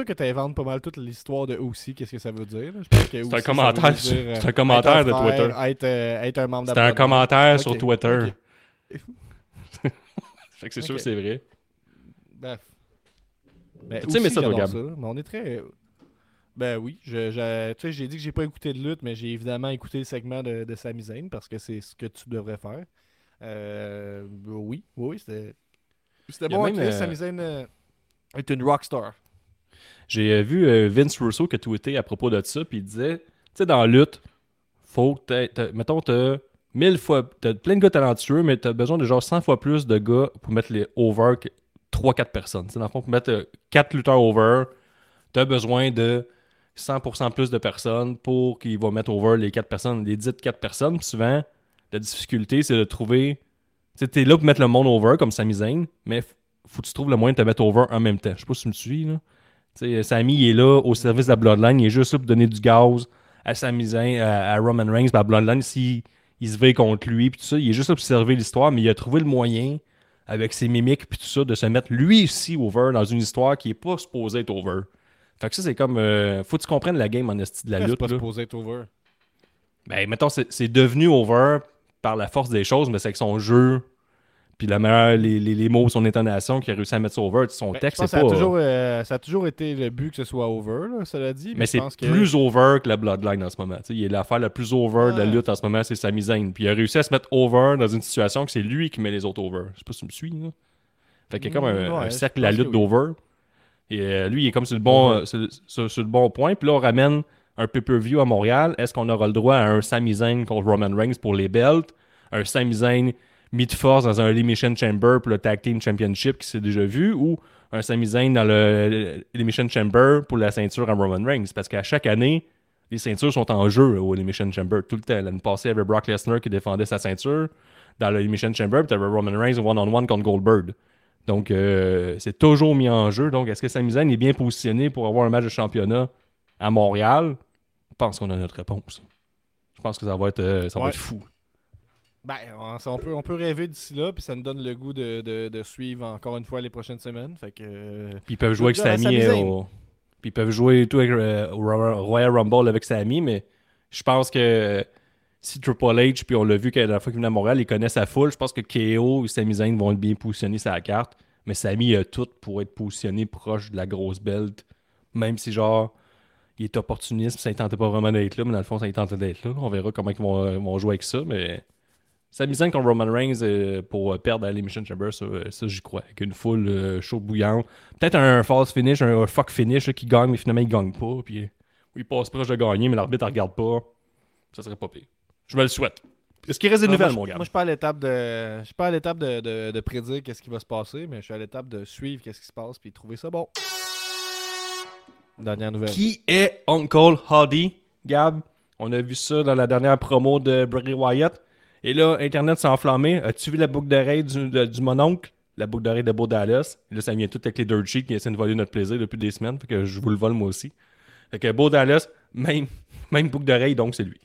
que, tu inventes pas mal toute l'histoire de aussi, qu'est-ce que ça veut dire. C'est un commentaire euh, c'est un commentaire de Twitter. Être, être un membre commentaire sur Twitter. ok. (laughs) Fait que c'est sûr que c'est vrai. Bref. Ben, Tu sais, mais ça, toi. Mais on est très. Ben oui, je, je- tu sais, j'ai dit que j'ai pas écouté de lutte, mais j'ai évidemment écouté le segment de, de Sami Zayn parce que c'est ce que tu devrais faire. Euh, oui, oui, c'était. C'était bon. même, euh, Sami Zayn euh, est une rockstar. J'ai vu euh, Vince Russo qui a tweeté à propos de ça, puis il disait, tu sais, dans la lutte, faut que t'aies- t'as- mettons, t'as mille fois, t'as plein de gars talentueux, mais t'as besoin de genre 100 fois plus de gars pour mettre les over que 3-4 personnes. Tu sais, dans le fond, pour mettre 4 lutteurs over, t'as besoin de 100% plus de personnes pour qu'ils vont mettre over les 4 personnes, les dites 4 personnes. Puis souvent, la difficulté, c'est de trouver. Tu t'es là pour mettre le monde over comme Sami Zayn, mais faut que tu trouves le moyen de te mettre over en même temps. Je sais pas si tu me suis, là. Tu sais, Sami, il est là au service de la Bloodline, il est juste là pour donner du gaz à Sami Zayn, à, Roman Reigns, à Bloodline, s'il il se veille contre lui, puis tout ça, il est juste là pour servir l'histoire, mais il a trouvé le moyen, avec ses mimiques, puis tout ça, de se mettre lui aussi over dans une histoire qui est pas supposée être over. Fait que ça, c'est comme. euh, faut que tu comprennes la game en esti de la C'est lutte. pas là. supposé être over. Ben, mettons, c'est c'est devenu over par la force des choses, mais c'est avec son jeu Puis la meilleure, les, les, les mots, son intonation, qui a réussi à mettre ça over, son Ben, texte, c'est pas. ça, a toujours, euh, ça a toujours été le but que ce soit over, là, cela dit. mais c'est que- plus over que la Bloodline en ce moment. Il est l'affaire la plus over de la lutte en ce moment, c'est Zayn. Puis il a réussi à se mettre over dans une situation que c'est lui qui met les autres over. Je sais pas si tu me suis. Là. Fait qu'il y a comme un, Mm, ouais, un cercle que lutte oui. d'over. Et euh, lui, il est comme sur le bon, Over. euh, sur, sur- sur le bon point. Puis là, on ramène un pay-per-view à Montréal. Est-ce qu'on aura le droit à un Sami Zayn contre Roman Reigns pour les belts? Un Sami Zayn mis de force dans un Elimination Chamber pour le Tag Team Championship qui s'est déjà vu? Ou un Sami Zayn dans le Elimination Chamber pour la ceinture à Roman Reigns? Parce qu'à chaque année, les ceintures sont en jeu au Elimination Chamber. Tout le temps. L'année passée, il y avait Brock Lesnar qui défendait sa ceinture dans l'Elimination Chamber. Puis tu avais Roman Reigns one-on-one contre Goldberg. Donc, euh, c'est toujours mis en jeu. Donc, est-ce que Sami Zayn est bien positionné pour avoir un match de championnat à Montréal? Je pense qu'on a notre réponse. Je pense que ça va être, euh, ça va être fou. Ben, on, peut, on peut rêver d'ici là, puis ça nous donne le goût de, de- de suivre encore une fois les prochaines semaines. Fait que. euh, Puis ils peuvent jouer avec. Sami euh, au- Puis ils peuvent jouer tout avec euh, au Royal Rumble avec Sami, mais je pense que si Triple H, puis on l'a vu que la fois qu'il venait à Montréal, il connaît sa foule, je pense que KO et Sami Zayn vont être bien positionnés sur la carte. Mais Sami a tout pour être positionné proche de la grosse belt. Même si genre il est opportuniste, ça ne tentait pas vraiment d'être là, mais dans le fond, ça tentait d'être là. On verra comment ils vont, vont jouer avec ça, mais Sami Zayn contre Roman Reigns euh, pour euh, perdre à l'Emission Chamber, ça, euh, ça, j'y crois. Avec une foule euh, chaude bouillante. Peut-être un false finish, un fuck finish là, qui gagne, mais finalement il gagne pas. Puis il passe proche de gagner, mais l'arbitre ne regarde pas. Ça serait pas pire. Je me le souhaite. Est-ce qu'il reste des nouvelles, mon gars? Moi, je suis pas à l'étape de. Je suis pas à l'étape de, de- de prédire qu'est-ce qui va se passer, mais je suis à l'étape de suivre qu'est-ce qui se passe puis de trouver ça bon. Dernière nouvelle. Qui est Uncle Huddy, Gab? On a vu ça dans la dernière promo de Bray Wyatt. Et là, Internet s'est enflammé. As-tu vu la boucle d'oreille du, de- du mononcle? La boucle d'oreille de Beau Dallas. Et là, ça vient tout avec les dirt sheets qui essaient de voler notre plaisir depuis des semaines. Fait que je vous le vole moi aussi. Fait que Beau Dallas, même, même boucle d'oreille, donc c'est lui.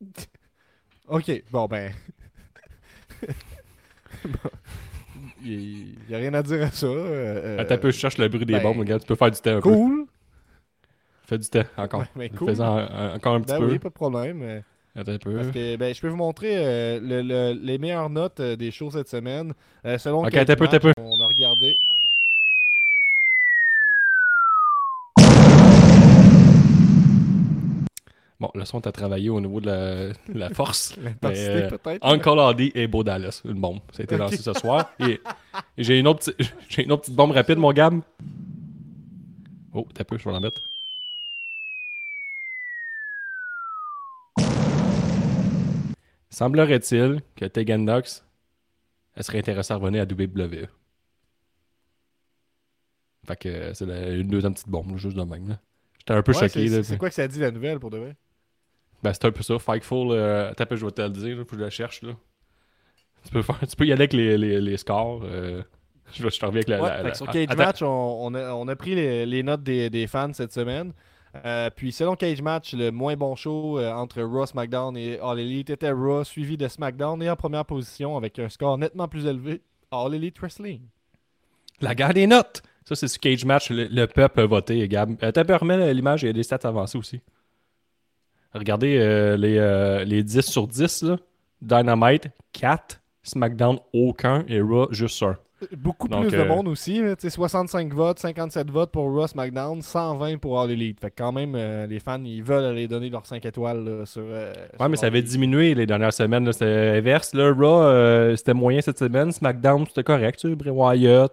(laughs) Ok, bon ben. (laughs) Il n'y a rien à dire à ça. euh, Attends un peu, je cherche le bruit des ben, bombes, regarde. Tu peux faire du temps un peu. Cool. Fais du temps, encore. Ouais, mais cool. Fais-en un- encore un petit Ben peu. oui, pas de problème. Attends un peu. Parce que ben, je peux vous montrer euh, le- le- les meilleures notes euh, des shows cette semaine. Euh, selon Ok, t'as peu, Match, t'as peu. on a regardé. Bon, le son, t'as travaillé au niveau de la, la force. (laughs) L'intensité peut-être. Uncle Hardy et Beau Dallas, une bombe. Ça a été lancé ce soir. Et, et j'ai une, autre petite- (laughs) j'ai une autre petite bombe rapide, mon Gab. Oh, t'as peu, je vais l'en mettre. Semblerait-il que Tegan Knox elle serait intéressée à revenir à WWE. Fait que euh, c'est une deuxième petite bombe, juste de même. là. J'étais un peu Ouais, choqué. c'est- là, C'est quoi que ça dit la nouvelle pour de vrai? ben, c'est un peu ça. Fightful, euh, peu, je vais te le dire, là, faut que je la cherche. Là. Tu, peux faire, tu peux y aller avec les, les, les scores. euh, (laughs) je, vais- je te reviens avec la. Ouais, la- sur Cage attends. Match, on, on a, on a pris les, les notes des, des fans cette semaine. Euh, puis selon Cage Match, le moins bon show euh, entre Raw, SmackDown et All Elite était Raw, suivi de SmackDown et en première position avec un score nettement plus élevé, All Elite Wrestling. La guerre des notes. Ça, c'est sur Cage Match. Le, le peuple a voté, Gab. Euh, T'as peu remets l'image, a des stats avancées aussi. Regardez euh, les, les 10 sur 10. Là. Dynamite, 4. SmackDown, aucun. Et Raw, juste un. Beaucoup Donc, plus de euh, monde aussi. là, tu sais, 65 votes, 57 votes pour Raw, SmackDown, 120 pour All Elite. Fait que quand même, euh, les fans, ils veulent aller donner leurs 5 étoiles là, sur. euh, Ouais, sur mais ça avait diminué les dernières semaines. C'était inverse. Là. Raw, euh, c'était moyen cette semaine. SmackDown, c'était correct. Tu sais, Bray Wyatt,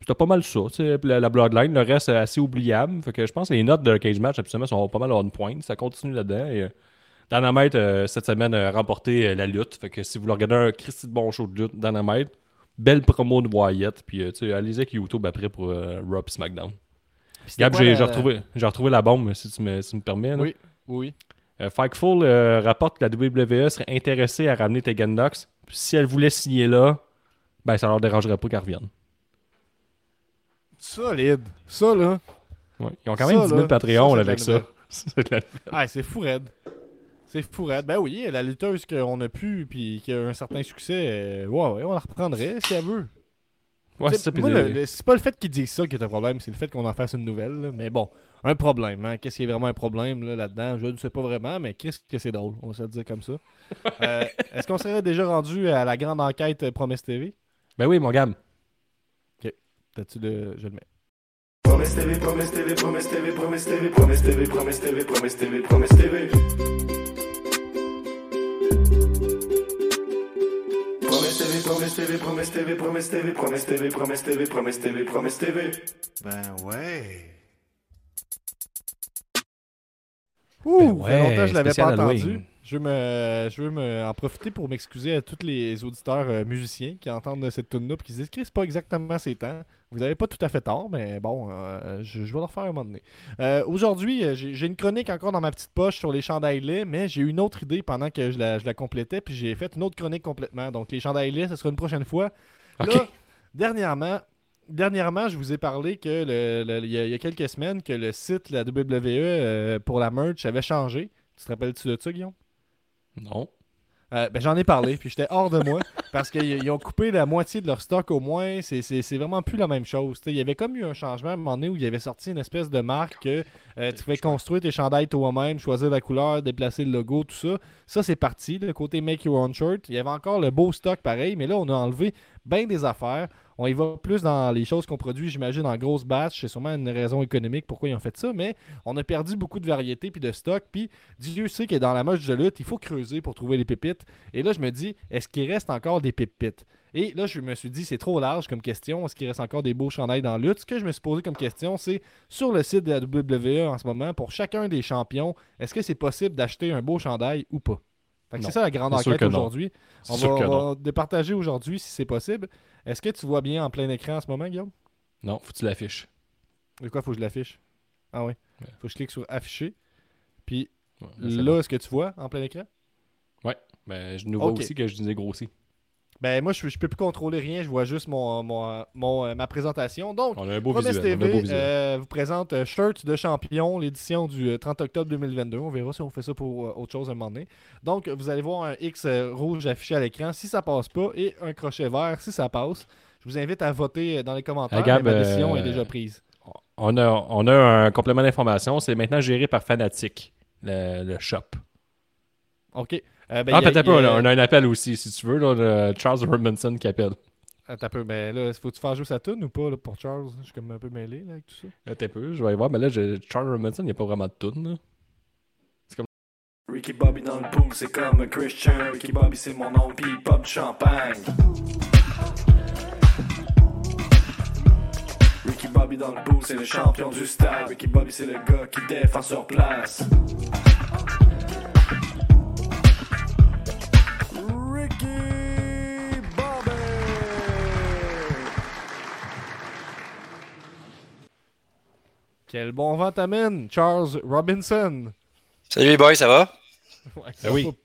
c'était pas mal ça. La, la Bloodline, le reste, assez oubliable. Fait que je pense que les notes de Cage Match, absolument, sont pas mal on point. Ça continue là-dedans. Et, Dynamite, cette semaine, a remporté la lutte. Fait que si vous le regardez un Christy de bon show de lutte, Dynamite, belle promo de Wyatt. Puis, euh, tu sais, allez-y avec YouTube après pour euh, Raw et SmackDown. Gab, j'ai la- retrouvé, j'ai retrouvé la bombe, si tu me, si tu me permets. là. Oui, oui. Euh, Fightful euh, rapporte que la WWE serait intéressée à ramener Tegan Knox. Puis Si elle voulait signer là, ben ça leur dérangerait pas qu'elle revienne. Solide. Ça, là. Ouais. Ils ont quand même Ça, 10 000 là, Patreons ça, c'est là, avec de ça. (laughs) C'est la- Ah, fou raide. C'est fou raide. Ben oui, la lutteuse qu'on a pu puis qui a un certain succès, euh, ouais, ouais, on la reprendrait si elle veut. Ouais, c'est ça. puis moi, le- le- le- c'est pas le fait qu'ils disent ça qui est un problème, c'est le fait qu'on en fasse une nouvelle. là. Mais bon, un problème. hein. Qu'est-ce qui est vraiment un problème là, là-dedans? Je ne sais pas vraiment, mais qu'est-ce que c'est drôle? On va se le dire comme ça. (laughs) Euh, Est-ce qu'on serait déjà rendu à la grande enquête euh, Promesse TV? Ben oui, mon gamme. T'as-tu le. Je le mets. Promesse TV, promesse TV, promesse TV, promesse TV, promesse TV, promesse TV, promesse TV, promesse TV. Promesse TV, promesse TV, promesse TV, promesse TV, promesse TV, promesse TV, promesse TV. Ben ouais. Ouh, Ben ça fait longtemps que je l'avais pas entendu. Halloween. Je veux, me, je veux me en profiter pour m'excuser à tous les auditeurs euh, musiciens qui entendent cette tune là et qui se disent que c'est pas exactement ces temps. Vous n'avez pas tout à fait tort, mais bon, euh, je, je vais leur faire un moment donné. Euh, Aujourd'hui, euh, j'ai une chronique encore dans ma petite poche sur les chandails laits, mais j'ai eu une autre idée pendant que je la, je la complétais, puis j'ai fait une autre chronique complètement. Donc les chandails laits, ce sera une prochaine fois. Là, dernièrement, dernièrement, je vous ai parlé que le- le- il y, a- il y a quelques semaines que le site la WWE euh, pour la merch avait changé. Tu te rappelles-tu de ça, Guillaume? Non. Euh, ben, j'en ai parlé, puis j'étais hors de moi (laughs) parce qu'ils ils ont coupé la moitié de leur stock au moins. C'est- vraiment plus la même chose. Il y avait comme eu un changement à un moment donné où il y avait sorti une espèce de marque que euh, tu pouvais construire tes chandails toi-même, choisir la couleur, déplacer le logo, tout ça. Ça, c'est parti. Le côté Make Your Own Shirt, il y avait encore le beau stock pareil, mais là, on a enlevé bien des affaires. On y va plus dans les choses qu'on produit, j'imagine, en grosse batch. C'est sûrement une raison économique pourquoi ils ont fait ça, mais on a perdu beaucoup de variété puis de stock. Puis Dieu sait que dans la moche de lutte, il faut creuser pour trouver les pépites. Et là, je me dis, est-ce qu'il reste encore des pépites? Et là, je me suis dit, c'est trop large comme question. Est-ce qu'il reste encore des beaux chandails dans la lutte? Ce que je me suis posé comme question, c'est sur le site de la WWE en ce moment, pour chacun des champions, est-ce que c'est possible d'acheter un beau chandail ou pas? C'est ça la grande enquête aujourd'hui. On va, va départager aujourd'hui si c'est possible. Est-ce que tu vois bien en plein écran en ce moment, Guillaume? Non, faut que tu l'affiches. De quoi faut que je l'affiche? Ah oui. Ouais. Faut que je clique sur afficher. Puis Ouais, ben, là, bon. est-ce que tu vois en plein écran? Ben, je nous vois aussi que je disais grossi. Ben moi, je, je peux plus contrôler rien. Je vois juste mon, mon, mon, euh, ma présentation. Donc, On a un beau Promesse visuel. on a un TV beau euh, vous présente euh, Shirt de champion, l'édition du euh, 30 octobre 2022. On verra si on fait ça pour autre chose à un moment donné. Donc, vous allez voir un X rouge affiché à l'écran si ça passe pas et un crochet vert si ça passe. Je vous invite à voter dans les commentaires. Gab, mais ma décision euh, est déjà prise. On a, on a un complément d'information. C'est maintenant géré par Fanatic, le, le shop. OK. Euh, ben, ah, peut-être pas. a- On a, un appel aussi, si tu veux. Là, le Charles Robinson qui appelle. Attends un peu. Ben là, faut-tu faire jouer sa tune ou pas là, pour Charles? Je suis comme un peu mêlé là, avec tout ça. Là, t'es peu. Je vais aller voir. Mais là, Charles Robinson, il n'y a pas vraiment de tune. là. Ricky Bobby dans le pool, c'est comme un Christian. Ricky Bobby, c'est mon nom, pop du champagne. Ricky Bobby dans le pool, c'est le champion du stade. Ricky Bobby, c'est le gars qui défend sur place. Quel bon vent t'amène, Charles Robinson. Salut les boys, ça va? Ouais, Ben oui. (laughs)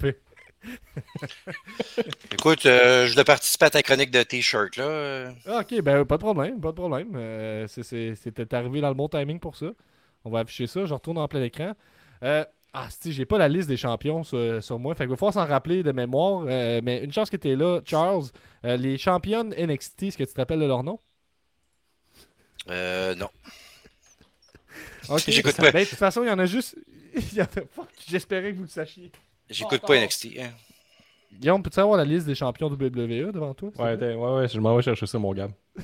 Écoute, euh, je voulais participer à ta chronique de t-shirt là. Ah, ok, ben pas de problème, pas de problème. Euh, c'est- c'est- C'était arrivé dans le bon timing pour ça. On va afficher ça, je retourne en plein écran. Euh, ah, si, j'ai pas la liste des champions sur, sur moi, fait qu'il va falloir s'en rappeler de mémoire. euh, mais une chance que t'es là, Charles. Euh, les championnes NXT, est-ce que tu te rappelles de leur nom? Euh, non. Ok. J'écoute pas. Ben, de toute façon, il y en a juste. (laughs) il y en a- Fuck, J'espérais que vous le sachiez. J'écoute Oh, pas oh. NXT. hein. Guillaume, peux-tu avoir la liste des champions WWE devant toi? Ouais, ouais, ouais, je m'en vais chercher ça, mon gars. (laughs)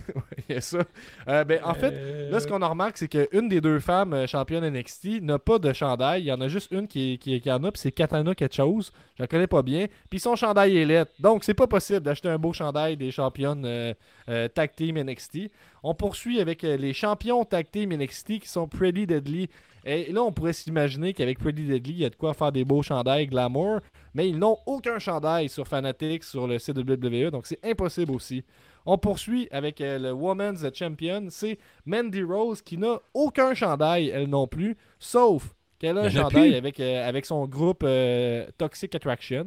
Euh, ben, en fait, Là, ce qu'on a remarqué, c'est qu'une des deux femmes euh, championnes NXT n'a pas de chandail. Il y en a juste une qui, qui, en a, puis c'est Katana quelque chose. Je la connais pas bien. Puis son chandail est lettre. Donc, c'est pas possible d'acheter un beau chandail des championnes euh, euh, Tag Team NXT. On poursuit avec les champions Tag Team NXT qui sont Pretty Deadly. Et là, on pourrait s'imaginer qu'avec Pretty Deadly, il y a de quoi faire des beaux chandails glamour. Mais ils n'ont aucun chandail sur Fanatics, sur le site. Donc, c'est impossible aussi. On poursuit avec euh, le Women's Champion. C'est Mandy Rose qui n'a aucun chandail, elle non plus, sauf qu'elle a un chandail plus. avec, euh, avec son groupe euh, Toxic Attraction.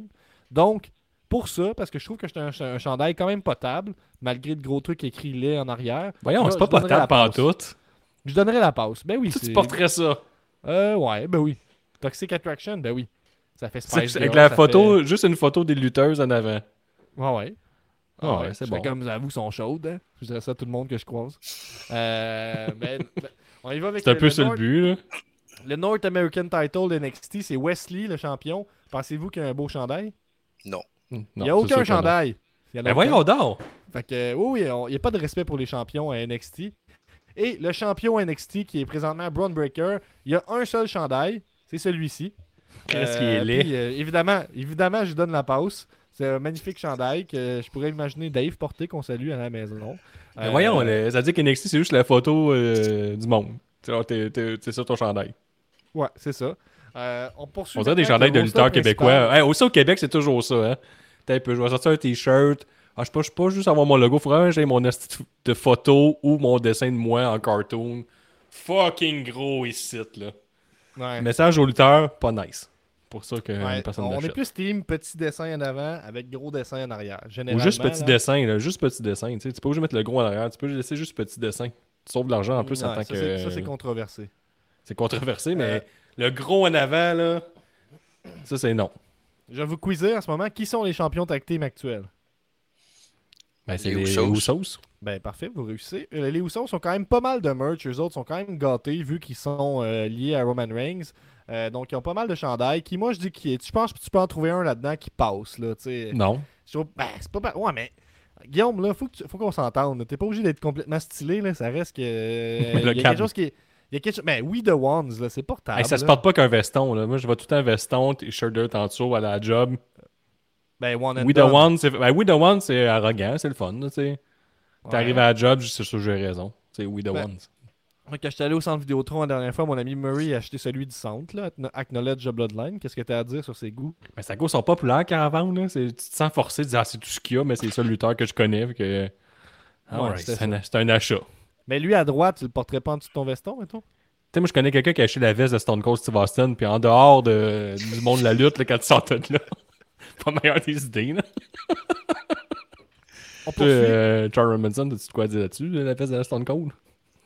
Donc, pour ça, parce que je trouve que c'est un, un chandail quand même potable, malgré le gros truc écrit lait en arrière, Voyons, c'est pas potable passe. pantoute. je donnerais la passe. Ben oui, Tu, tu porterais ça. Euh, ouais, ben oui. Toxic Attraction, ben oui. Ça fait Spice Avec la photo, juste une photo des lutteuses en avant. Ouais, ouais. Ah ouais, c'est bon. comme, j'avoue, sont chaudes. Hein? Je dirais ça à tout le monde que je croise. Euh, (laughs) ben, ben, On y va avec C'est un euh, peu ça le North- but, là. Le North American Title de NXT, c'est Wesley, le champion. Pensez-vous qu'il y a un beau chandail? Non. Il Non, n'y a aucun chandail. Il y en a Ben aucun. voyons donc! Fait que, euh, oui, oui, on- il n'y a pas de respect pour les champions à NXT. Et le champion NXT, qui est présentement Braun Breaker, il y a un seul chandail, c'est celui-ci. Qu'est-ce qui est laid? puis, euh, évidemment, évidemment, je donne la passe. C'est un magnifique chandail que je pourrais imaginer Dave porter, qu'on salue à la maison. Euh, voyons, ça dit qu'NXT, c'est juste la photo euh, du monde. C'est ça ton chandail. Ouais, c'est ça. Euh, on poursuit. On dirait des chandails de lutteurs québécois. Hey, aussi au Québec, c'est toujours ça. Hein? T'as un peu, je vais sortir un t-shirt. Ah, je je peux pas juste avoir mon logo. Faudrait que j'ai mon de photo ou mon dessin de moi en cartoon. Fucking gros ici, là. Ouais. Message aux lutteurs, pas nice. Pour ça que Ouais, personne on est plus team petit dessin en avant avec gros dessin en arrière. Ou juste petit là. dessin, là. Juste petit dessin. Tu peux juste mettre le gros en arrière. Tu peux laisser juste petit dessin. Tu sauves de l'argent en plus en tant ça, que. Ça, c'est controversé. C'est controversé, mais Euh, le gros en avant, là. Ça, c'est non. Je vais vous quizer en ce moment. Qui sont les champions tag team actuels? Ben, c'est Les les Usos. Ben parfait, vous réussissez. Euh, les Usos sont quand même pas mal de merch. Eux autres sont quand même gâtés vu qu'ils sont euh, liés à Roman Reigns. Euh, donc ils ont pas mal de chandails. Qui moi je dis qui est. Je pense que tu peux en trouver un là-dedans qui passe. Là, tu sais. Non. Je trouve- ben, c'est pas pa- Ouais, mais. Guillaume, là, faut, que tu- faut qu'on s'entende. T'es pas obligé d'être complètement stylé, là. Ça reste que. euh, (laughs) Il y a quelque chose qui est. Il y a quelque chose. Ben oui, The Ones, là, c'est portable. Hey, ça se là. porte pas qu'un veston. Là. Moi, je vois tout temps veston, t-shirt dirt en dessous à la job. Ben, one and We the one, c'est ben, we the one, c'est arrogant, c'est le fun. tu sais. T'arrives Ouais. à la job, c'est sûr que j'ai raison. C'est we the Ben, ones. Quand j'étais allé au centre Vidéotron la dernière fois, mon ami Murray a acheté celui du centre, là, Acknowledge Bloodline. Qu'est-ce que t'as à dire sur ses goûts? Mais ça cause sont populaires caravane. Là. Tu te sens forcé de dire ah, c'est tout ce qu'il y a, mais c'est le seul lutteur que je connais. Que... Ah Ouais, c'est un, achat. Tu Mais lui, à droite, tu le porterais pas en dessous de ton veston, mettons? sais, moi, je connais quelqu'un qui a acheté la veste de Stone Cold Steve Austin, puis en dehors de, du monde de la lutte, là, quand tu sortais de là, (laughs) pas meilleur des idées. Là. On poursuit. euh, Charles Robinson, t'as-tu de quoi dire là-dessus, la veste de Stone Cold?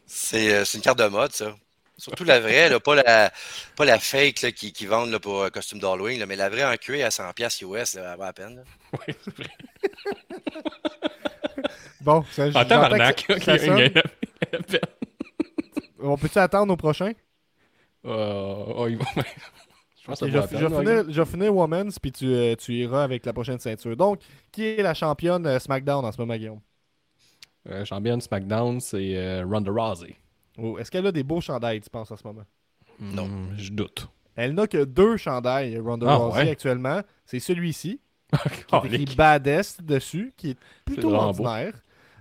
C'est euh, c'est une carte de mode, ça. Surtout la vraie, là, pas, la, pas la fake là, qui, qui vendent là, pour un costume d'Halloween, là, mais la vraie en cuir à 100$ US, là, elle va à peine. là. (laughs) Oui, c'est vrai. (laughs) Bon, ça, En tabarnak. ça- (laughs) ça sonne. On peut-tu attendre au prochain? Euh, oh, il va- Je pense je, je finir, je vais finir Women's, puis tu, euh, tu iras avec la prochaine ceinture. Donc, qui est la championne euh, SmackDown en ce moment, Guillaume? Euh, championne SmackDown, c'est euh, Ronda Rousey. Oh, Est-ce qu'elle a des beaux chandails, tu penses, en ce moment? Non. Hmm, je doute. Elle n'a que deux chandails, Ronda Ah, Rousey, ouais? actuellement. C'est celui-ci, (laughs) qui est écrit Badass dessus, qui est plutôt beau. ordinaire.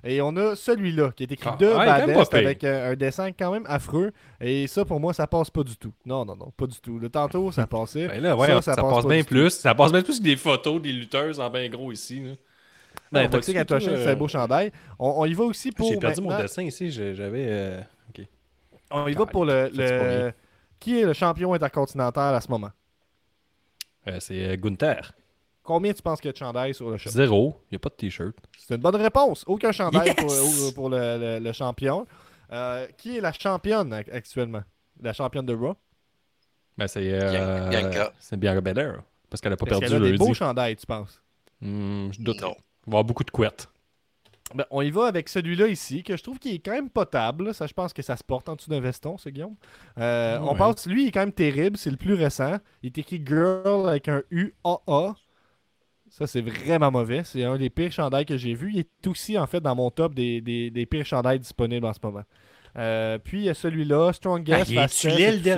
Et on a celui-là, qui est écrit Ah, de pire. avec euh, un dessin quand même affreux. Et ça, pour moi, ça passe pas du tout. Non, non, non, pas du tout. Le tantôt, ça (laughs) passait. Ben là, ouais, Ça, ça, ça passe, passe pas bien du tout. plus. Ça passe bien plus que des photos des lutteuses en bien gros ici. Là. Ben, Toxic Attraction, euh, c'est un beau chandail. On, on y va aussi pour. J'ai perdu mon dessin ici. J'avais. euh. On y va pour le. Le-. Qui est le champion intercontinental à ce moment? Euh, c'est euh, Gunther. Combien tu penses qu'il y a de chandail sur le shop? Zéro. Il n'y a pas de t-shirt. C'est une bonne réponse. Aucun chandail Yes! pour, euh, pour le, le- le champion. Euh, qui est la championne ac- actuellement? La championne de Raw? Ben, c'est. Euh, Bianca. C'est Bianca Belair. Parce qu'elle a pas Est-ce perdu qu'elle a des beaux chandails, tu penses? Hmm, je doute. Non. Il va y avoir beaucoup de couettes. Ben, on y va avec celui-là ici, que je trouve qu'il est quand même potable. Ça, je pense que ça se porte en dessous d'un veston, c'est Guillaume. Euh, On Ouais. passe, lui, il est quand même terrible. C'est le plus récent. Il est écrit Girl avec un U-A-A. Ça, c'est vraiment mauvais. C'est un des pires chandails que j'ai vu. Il est aussi, en fait, dans mon top des, des, des pires chandails disponibles en ce moment. Euh, puis, il y a celui-là, Strongest, Fastest et tout ça.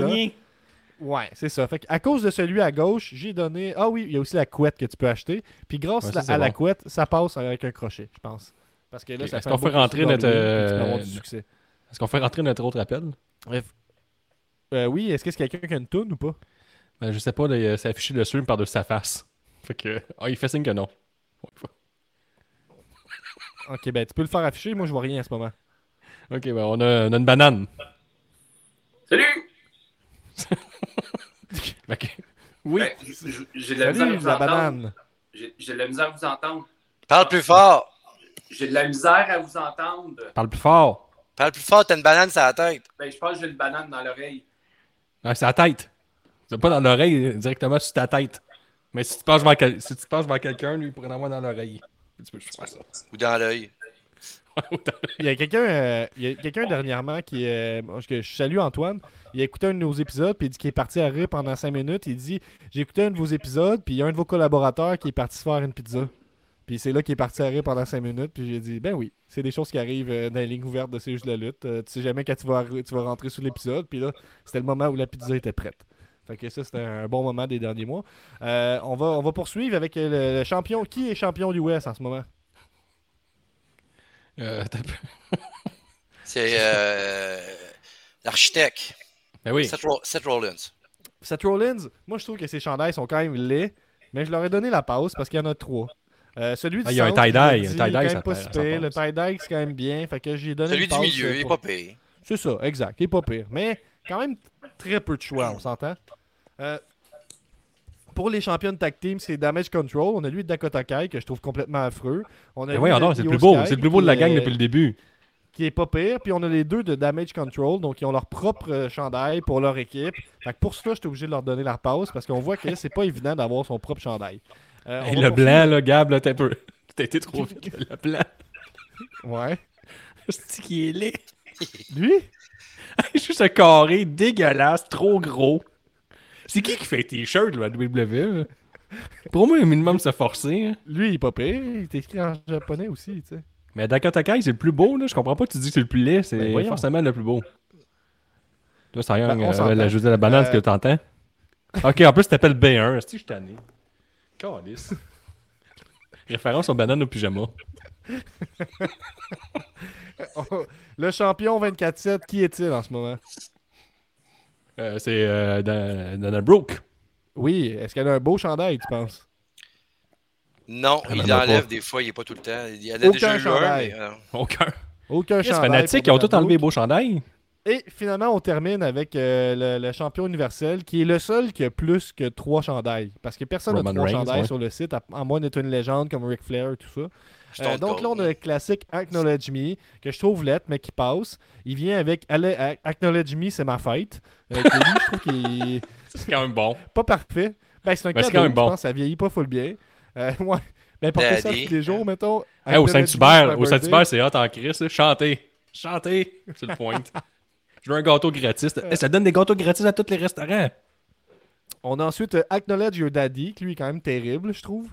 Ouais, c'est ça. Fait à cause de celui à gauche, j'ai donné. Ah oui, il y a aussi la couette que tu peux acheter. Puis grâce Ouais, ça, à- la couette, ça passe avec un crochet, je pense. Parce que là, ça Est-ce fait qu'on un beau fait rentrer notre, euh, avoir du succès. Est-ce qu'on fait rentrer notre autre appel? Bref. Euh, oui, est-ce que c'est quelqu'un qui a une toune ou pas? Ben, Je sais pas, là, il- c'est affiché le stream par-dessus sa face. Fait que. Ah, il fait signe que non. Ok, ben tu peux le faire afficher. Moi, je vois rien en ce moment. Ok, ben, on a, on a une banane. Salut! (laughs) Ok. Oui. Ben, J'ai de la misère à vous la entendre. banane. J'ai j'ai de la misère à vous entendre. Parle plus fort. J'ai de la misère à vous entendre. Parle plus fort. Parle plus fort, t'as une banane sur la tête. Ben, je pense que j'ai une banane dans l'oreille. Ah, c'est la tête. C'est pas dans l'oreille, directement sur ta tête. Mais si tu penches vers, quel- si tu penches vers quelqu'un, lui, il pourrait en avoir dans l'oreille. Tu peux juste faire ça. Ou dans l'œil. Il y a quelqu'un euh, il y a quelqu'un dernièrement qui euh, je salue Antoine. Il a écouté un de nos épisodes puis il dit qu'il est parti à rire pendant 5 minutes. Il dit J'ai écouté un de vos épisodes, puis il y a un de vos collaborateurs qui est parti se faire une pizza. Puis c'est là qu'il est parti à rire pendant 5 minutes. Puis j'ai dit Ben oui, c'est des choses qui arrivent euh, dans les lignes ouvertes de C'est juste la lutte. Euh, tu sais jamais quand tu vas, tu rentrer sous l'épisode. Puis là, c'était le moment où la pizza était prête. Fait que ça, c'était un bon moment des derniers mois. On, va, poursuivre avec le, champion. Qui est champion du West en ce moment? Euh, C'est euh, l'architecte, ben oui. Seth, Ro- Seth Rollins. Seth Rollins, moi je trouve que ses chandails sont quand même laids, mais je leur ai donné la passe parce qu'il y en a trois. Euh, celui du Ah, il y a un tie-dye. Le tie-dye, c'est quand même bien. Fait que j'ai donné Celui une du milieu, il est pour- pas pire. C'est ça, exact. Il est pas pire. Mais quand même très peu de choix, on s'entend. Euh, pour les champions de tag team, c'est Damage Control. On a lui Dakota Kai, que je trouve complètement affreux. On a Ben de donc, c'est le plus beau. C'est le plus beau de la gang depuis le début. qui est pas pire. Puis on a les deux de Damage Control, donc ils ont leur propre euh, chandail pour leur équipe. Fait que pour cela, j'étais obligé de leur donner la pause parce qu'on voit que c'est pas évident d'avoir son propre chandail. Euh, Hey, va le blanc, là, Gab, là, t'as peu. (laughs) T'as été trop vite. Le blanc. Ouais. (laughs) C'est qui est laid? Lui? (laughs) Juste un carré dégueulasse, trop gros. C'est qui qui fait là, à WWE? là? Pour moi, un minimum se forcer. hein. Lui, il est pas pire. Il est écrit en japonais aussi, tu sais. Mais Dakota Kai, c'est le plus beau, là. Je comprends pas que tu dis que c'est le plus laid. C'est Ben, forcément le plus beau. Là, ça y est, Ben, on euh, s'entend. la José la banane, ce que Euh, t'entends? Ok, en plus, t'appelles B1. Est-ce que je tanné? Calice. Référence aux bananes au pyjama. (laughs) Le champion 24-7, qui est-il en ce moment? Euh, c'est euh, Dan- Dana Brooke. Oui, est-ce qu'elle a un beau chandail, tu penses? Non, Elle il en a l'enlève pas. des fois, il est pas tout le temps. Il y en a Aucun déjà eu un, chandail. mais, euh, Aucun. Aucun Les chandail. fanatiques, ils ont tous enlevé les beaux chandails. Et finalement, on termine avec euh, le, le champion universel, qui est le seul qui a plus que trois chandails. Parce que personne n'a trois Reigns, chandails ouais. sur le site, à, à moins d'être une légende comme Ric Flair et tout ça. Euh, donc là, on a le classique Acknowledge Me, que je trouve lettre, mais qui passe. Il vient avec Ale- A- Acknowledge Me, c'est ma fête. Euh, que lui, je trouve qu'il (laughs) est C'est quand même bon. pas parfait. Ben, c'est un Ben, cadeau, quand même je bon. pense, ça vieillit pas full bien. Euh, ouais. Ben, porter ça tous les jours, mettons. Hey, au Saint-Hubert, au. Saint-Hubert, c'est hot en crise. là. Chantez. Chantez. C'est le point. (laughs) Je veux un gâteau gratis. Hey, ça donne des gâteaux gratis à tous les restaurants. On a ensuite Acknowledge Your Daddy, qui lui est quand même terrible, je trouve.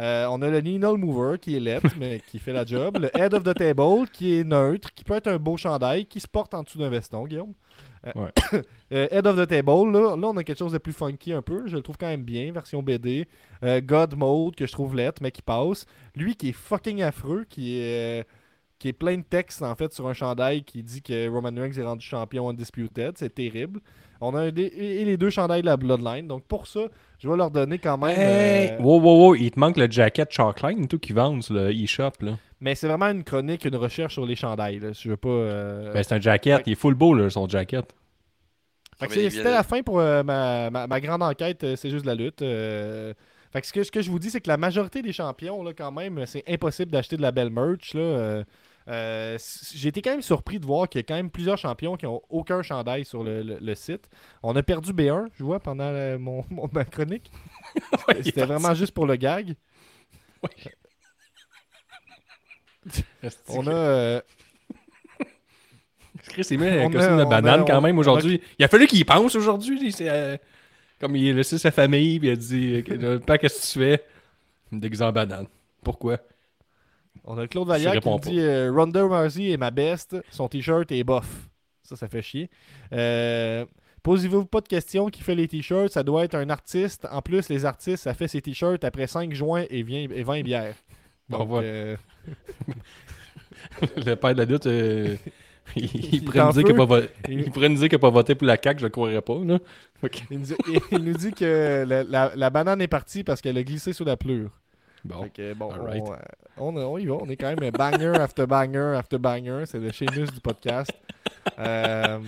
Euh, on a le Needle Mover, qui est lettre, mais qui fait la job. Le Head of the Table, qui est neutre, qui peut être un beau chandail, qui se porte en dessous d'un veston, Guillaume. Euh, Ouais. (coughs) euh, Head of the Table, là, là, on a quelque chose de plus funky un peu. Je le trouve quand même bien, version BD. God Mode, que je trouve lettre, mais qui passe. Lui, qui est fucking affreux, qui est... qui est plein de textes en fait sur un chandail qui dit que Roman Reigns est rendu champion undisputed, c'est terrible. On a des- et les deux chandails de la Bloodline, donc pour ça, je vais leur donner quand même. Hey! euh, Wow, wow, wow. Il te manque le jacket Chalkline, tout qui vendent sur le e-shop. là. Mais c'est vraiment une chronique, une recherche sur les chandails. Là. Je veux pas. euh, Ben, c'est un jacket. Il est full beau, là, son jacket. Fait que Mais c'est- il c'était la fin pour euh, ma, ma- ma grande enquête, euh, c'est juste de la lutte. euh. Fait que ce, que ce que je vous dis, c'est que la majorité des champions, là, quand même, c'est impossible d'acheter de la belle merch. Là. Euh. J'ai été quand même surpris de voir qu'il y a quand même plusieurs champions qui ont aucun chandail sur le, le- le site. On a perdu B1, je vois, pendant euh, mon, (laughs) mon- ma chronique. (laughs) est C'était vraiment juste pour le gag. (laughs) On a. euh, Chris, il met un costume de a- banane quand même a- aujourd'hui? Il a fallu qu'il y pense aujourd'hui. euh, Comme il a laissé sa famille, puis il a dit Pas qu'est-ce que tu fais? Il me déguise en banane. Pourquoi? On a Claude Vallière qui nous dit euh, Ronda Rousey est ma best, son t-shirt est bof. Ça, ça fait chier. Euh, Posez-vous pas de questions qui fait les t-shirts, ça doit être un artiste. En plus, les artistes, ça fait ses t-shirts après 5 juin et, vient, et 20 bières. Bon, Donc, voilà. euh, (laughs) Le père de la lutte, euh, (laughs) il, il Il pourrait nous dire qu'il a feu. pas vo- Il- il pourrait nous dire qu'il n'a pas voté pour la CAQ, je le croirais pas. Là. Ok. il, nous, dit- il nous dit que la, la- la banane est partie parce qu'elle a glissé sous la pleure. Bon. Fait que, bon, on, euh, on, on y va. On est quand même banger after banger after banger. C'est le Sheamus du podcast. Euh,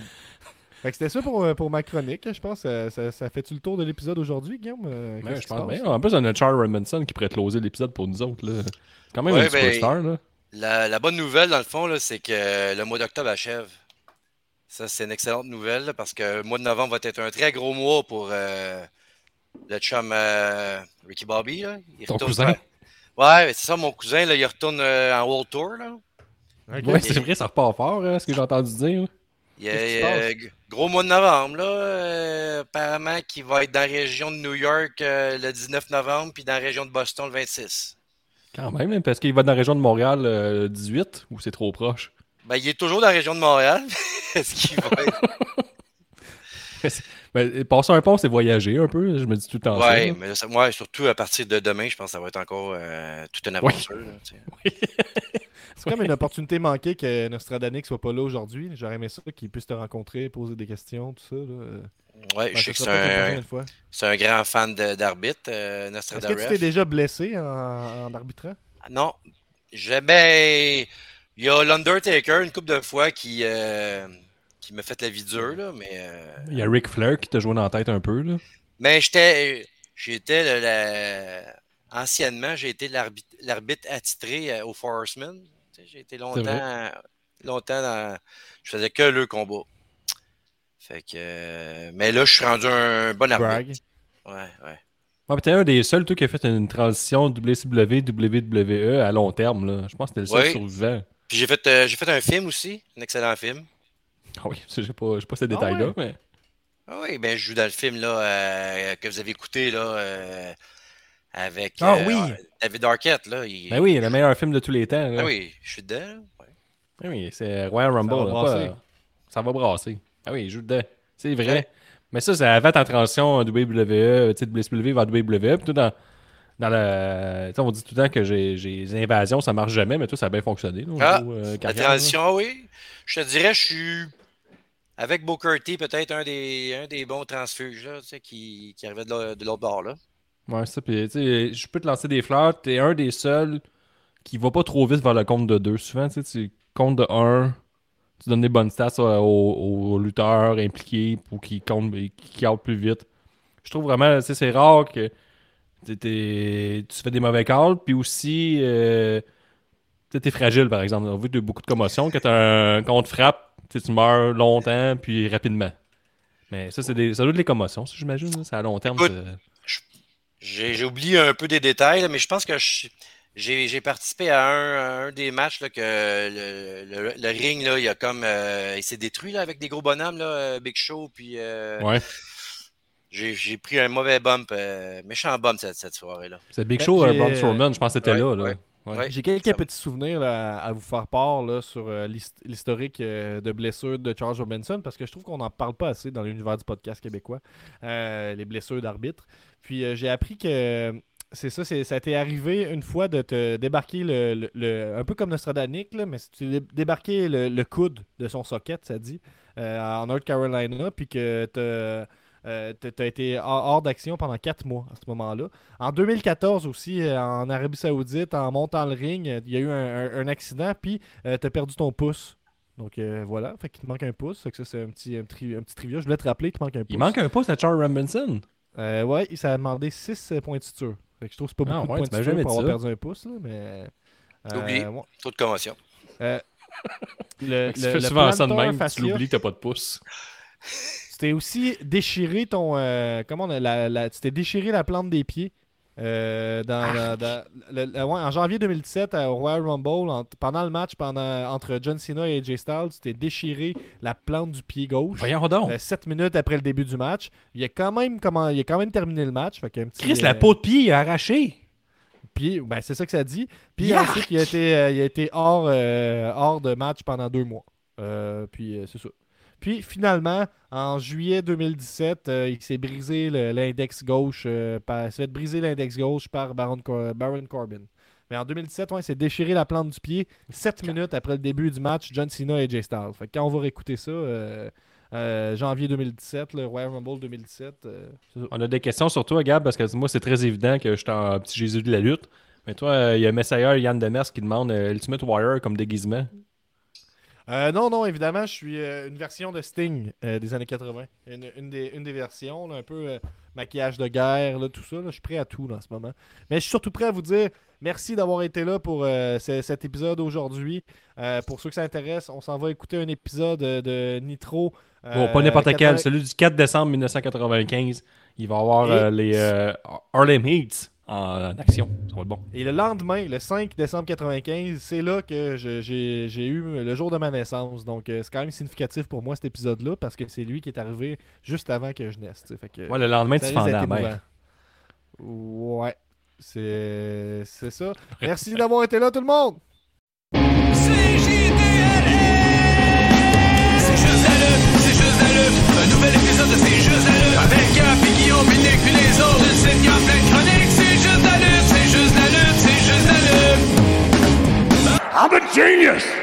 fait que c'était ça pour, euh, pour ma chronique. Je pense que ça, ça, ça fait-tu le tour de l'épisode aujourd'hui, Guillaume? Je pense bien. En plus, on a Charles Robinson qui pourrait closer l'épisode pour nous autres. Là. C'est quand même Ouais, un ben, superstar. Là. La, la bonne nouvelle, dans le fond, là, c'est que le mois d'octobre achève. Ça, c'est une excellente nouvelle là, parce que le mois de novembre va être un très gros mois pour euh, le chum euh, Ricky Bobby. Là. Il Ton retourne cousin? Ouais, mais c'est ça, mon cousin, là, il retourne euh, en World Tour. Là. Ok. Ouais, c'est vrai, ça repart fort, hein, ce que j'ai entendu dire. Il y a, euh, gros mois de novembre, là. euh, apparemment, qui va être dans la région de New York euh, le 19 novembre, puis dans la région de Boston le 26. Quand même, hein, parce qu'il va dans la région de Montréal euh, 18 ou c'est trop proche? Ben, il est toujours dans la région de Montréal. (laughs) Est-ce qu'il va être... (laughs) Ben, passer un pont, c'est voyager un peu, je me dis tout le temps là. mais ça- ouais, surtout à partir de demain, je pense que ça va être encore euh, toute une Oui. aventure. (laughs) C'est comme une opportunité manquée que Nostradamus soit pas là aujourd'hui. J'aurais aimé ça qu'il puisse te rencontrer, poser des questions, tout ça. là. Ouais, Ben, je sais que c'est un, prochaine fois. c'est un grand fan d'arbitre, euh, Est-ce que tu t'es déjà blessé en, en arbitrant? Non. Je, ben, il y a l'Undertaker une couple de fois qui, euh, qui m'a fait la vie dure, là, mais, euh, Il y a Ric Flair qui t'a joué dans la tête un peu. Là. mais j'étais, j'étais la- anciennement, j'ai été l'arbitre, attitré euh, au Forceman. J'ai été longtemps, longtemps dans, je faisais que le combat. Fait que, mais là, je suis rendu un bon arbitre. Ouais, ouais. Ouais, t'es un des seuls, toi, qui a fait une transition WCW, WWE à long terme. Là. Je pense que t'es le seul Oui. survivant. Puis j'ai fait, euh, j'ai fait un film aussi, un excellent film. Ah oui, je sais pas, je sais pas ces Ah détails-là, ouais? mais. Ah oui, ben je joue dans le film là, euh, que vous avez écouté là, euh, avec Ah euh, oui! David Arquette. Là, il- Ben oui, le meilleur film de tous les temps. là. Ah oui, je suis dedans. ouais. Ah oui, c'est Royal Rumble. va là, brasser. pas- ça va brasser. Ah oui, il joue dedans. C'est vrai. Ouais. Mais ça, c'est avant ta transition WWE, tu sais, de WCW vers WWE. Puis tout dans, dans sais, on dit tout le temps que j'ai j'ai les invasions, ça marche jamais, mais toi, ça a bien fonctionné. là, Ah, euh, La là. transition, ah oui. Je te dirais, je suis avec Booker T, peut-être un des, un des bons transfuges là, tu qui, qui arrivait de l'au- de l'autre bord. Là. Ouais, ça. Puis, tu je peux te lancer des fleurs. T'es un des seuls qui va pas trop vite vers le compte de deux. Souvent, tu sais, tu comptes de 1, tu donnes des bonnes stats aux, aux lutteurs impliqués pour qu'ils comptent, qu'ils comptent plus vite. Je trouve vraiment, tu c'est rare que tu fais des mauvais calls, puis aussi, euh, tu t'es fragile, par exemple. On a vu de beaucoup de commotions. Quand un compte frappe, tu sais, tu meurs longtemps, puis rapidement. Mais ça, c'est des, ça doit être les commotions, ça, j'imagine. C'est à long terme. J'ai j'ai oublié un peu des détails, là, mais je pense que je- j'ai j'ai participé à un, à un des matchs là, que le, le- le ring, là, il a comme euh, il s'est détruit là, avec des gros bonhommes, là, euh, Big Show, puis euh, Ouais. j'ai j'ai pris un mauvais bump, euh, méchant bump cette, cette soirée-là. C'est Big Ben, Show, j'ai, Braun Strowman, je pense que c'était ouais, là. là. ouais. Ouais. Ouais. J'ai quelques Ça- petits souvenirs là, à vous faire part là, sur euh, l'hist- l'historique euh, de blessures de Charles Robinson parce que je trouve qu'on n'en parle pas assez dans l'univers du podcast québécois, euh, les blessures d'arbitre. Puis euh, j'ai appris que c'est ça, ça été arrivé une fois de te débarquer le, le- le- un peu comme Nostradamus, là, mais tu dé- débarqué le, le coude de son socket, ça dit, euh, en North Carolina, puis que tu as été hors, d'action pendant quatre mois à ce moment-là. En 2014 aussi, euh, en Arabie Saoudite, en montant le ring, euh, il y a eu un, un- un accident, puis tu as perdu ton pouce. Donc euh, voilà, fait qu'il te manque un pouce. Fait que ça, c'est un petit, un, petit, un petit trivia. Je voulais te rappeler qu'il te manque un pouce. Il manque un pouce à Charles Robinson. Euh, ouais, ça a demandé 6 points de suture. Fait que je trouve que c'est pas Ah beaucoup ouais, de tu points de suture pour avoir ça. perdu un pouce, là, mais. euh, Oublié. ouais. Trop de commotion. Euh, le, (laughs) tu fais le souvent ça de même, tu l'oublies que t'as pas de pouce. (laughs) T'es aussi déchiré ton. euh, comment on a, la, la- tu t'es déchiré la plante des pieds. euh, dans, Ah. dans- le- le- ouais, en janvier 2017 à- au Royal Rumble, en- pendant le match pendant, entre John Cena et AJ Styles, tu t'es déchiré la plante du pied gauche. Voyons donc. 7 minutes après le début du match. Il a quand même, comment, il a quand même terminé le match. Fait qu'un petit, Chris, la euh, peau de pied est arrachée. Puis, ben, c'est ça que ça dit. Puis il a été, euh, il a été hors, euh, hors de match pendant deux mois. Euh, puis, euh, c'est ça. Puis, finalement, en juillet 2017, euh, il s'est brisé l'index gauche. euh, par, il s'est fait briser l'index gauche par Baron, Cor- Baron Corbin. Mais en 2017, ouais, il s'est déchiré la plante du pied 7 minutes après le début du match John Cena et Jay Styles. Fait que quand on va réécouter ça, euh, euh, janvier 2017, le Royal Rumble 2017, euh, c'est ça. On a des questions sur toi, Gab, parce que moi, c'est très évident que je suis un petit Jésus de la lutte. Mais toi, il y a Messiah Yann Demers qui demande Ultimate Warrior comme déguisement. Euh, non, non, évidemment, je suis euh, une version de Sting euh, des années 80. Une, une des, une des versions, là, un peu maquillage de guerre, là, tout ça. là. Je suis prêt à tout là, en ce moment. Mais je suis surtout prêt à vous dire merci d'avoir été là pour ce- cet épisode aujourd'hui. Pour ceux que ça intéresse, on s'en va écouter un épisode de Nitro. Bon, pas n'importe quel, 80 celui du 4 décembre 1995. Il va y avoir Et- les Harlem Heats. En action. Ça va être bon. Et le lendemain, le 5 décembre 95, c'est là que j'ai eu le jour de ma naissance. Donc, euh, c'est quand même significatif pour moi cet épisode-là parce que c'est lui qui est arrivé juste avant que je naisse. Fait que, Ouais, le lendemain, tu fendais la émouvant. Ouais. C'est c'est ça. (laughs) Merci d'avoir été là, tout le monde! C'est juste la lutte, c'est juste la lutte. Un nouvel épisode de C'est juste la lutte. Avec Gap, Guillaume, puis Nick, puis les autres. Une sitcom pleine de I'm a genius!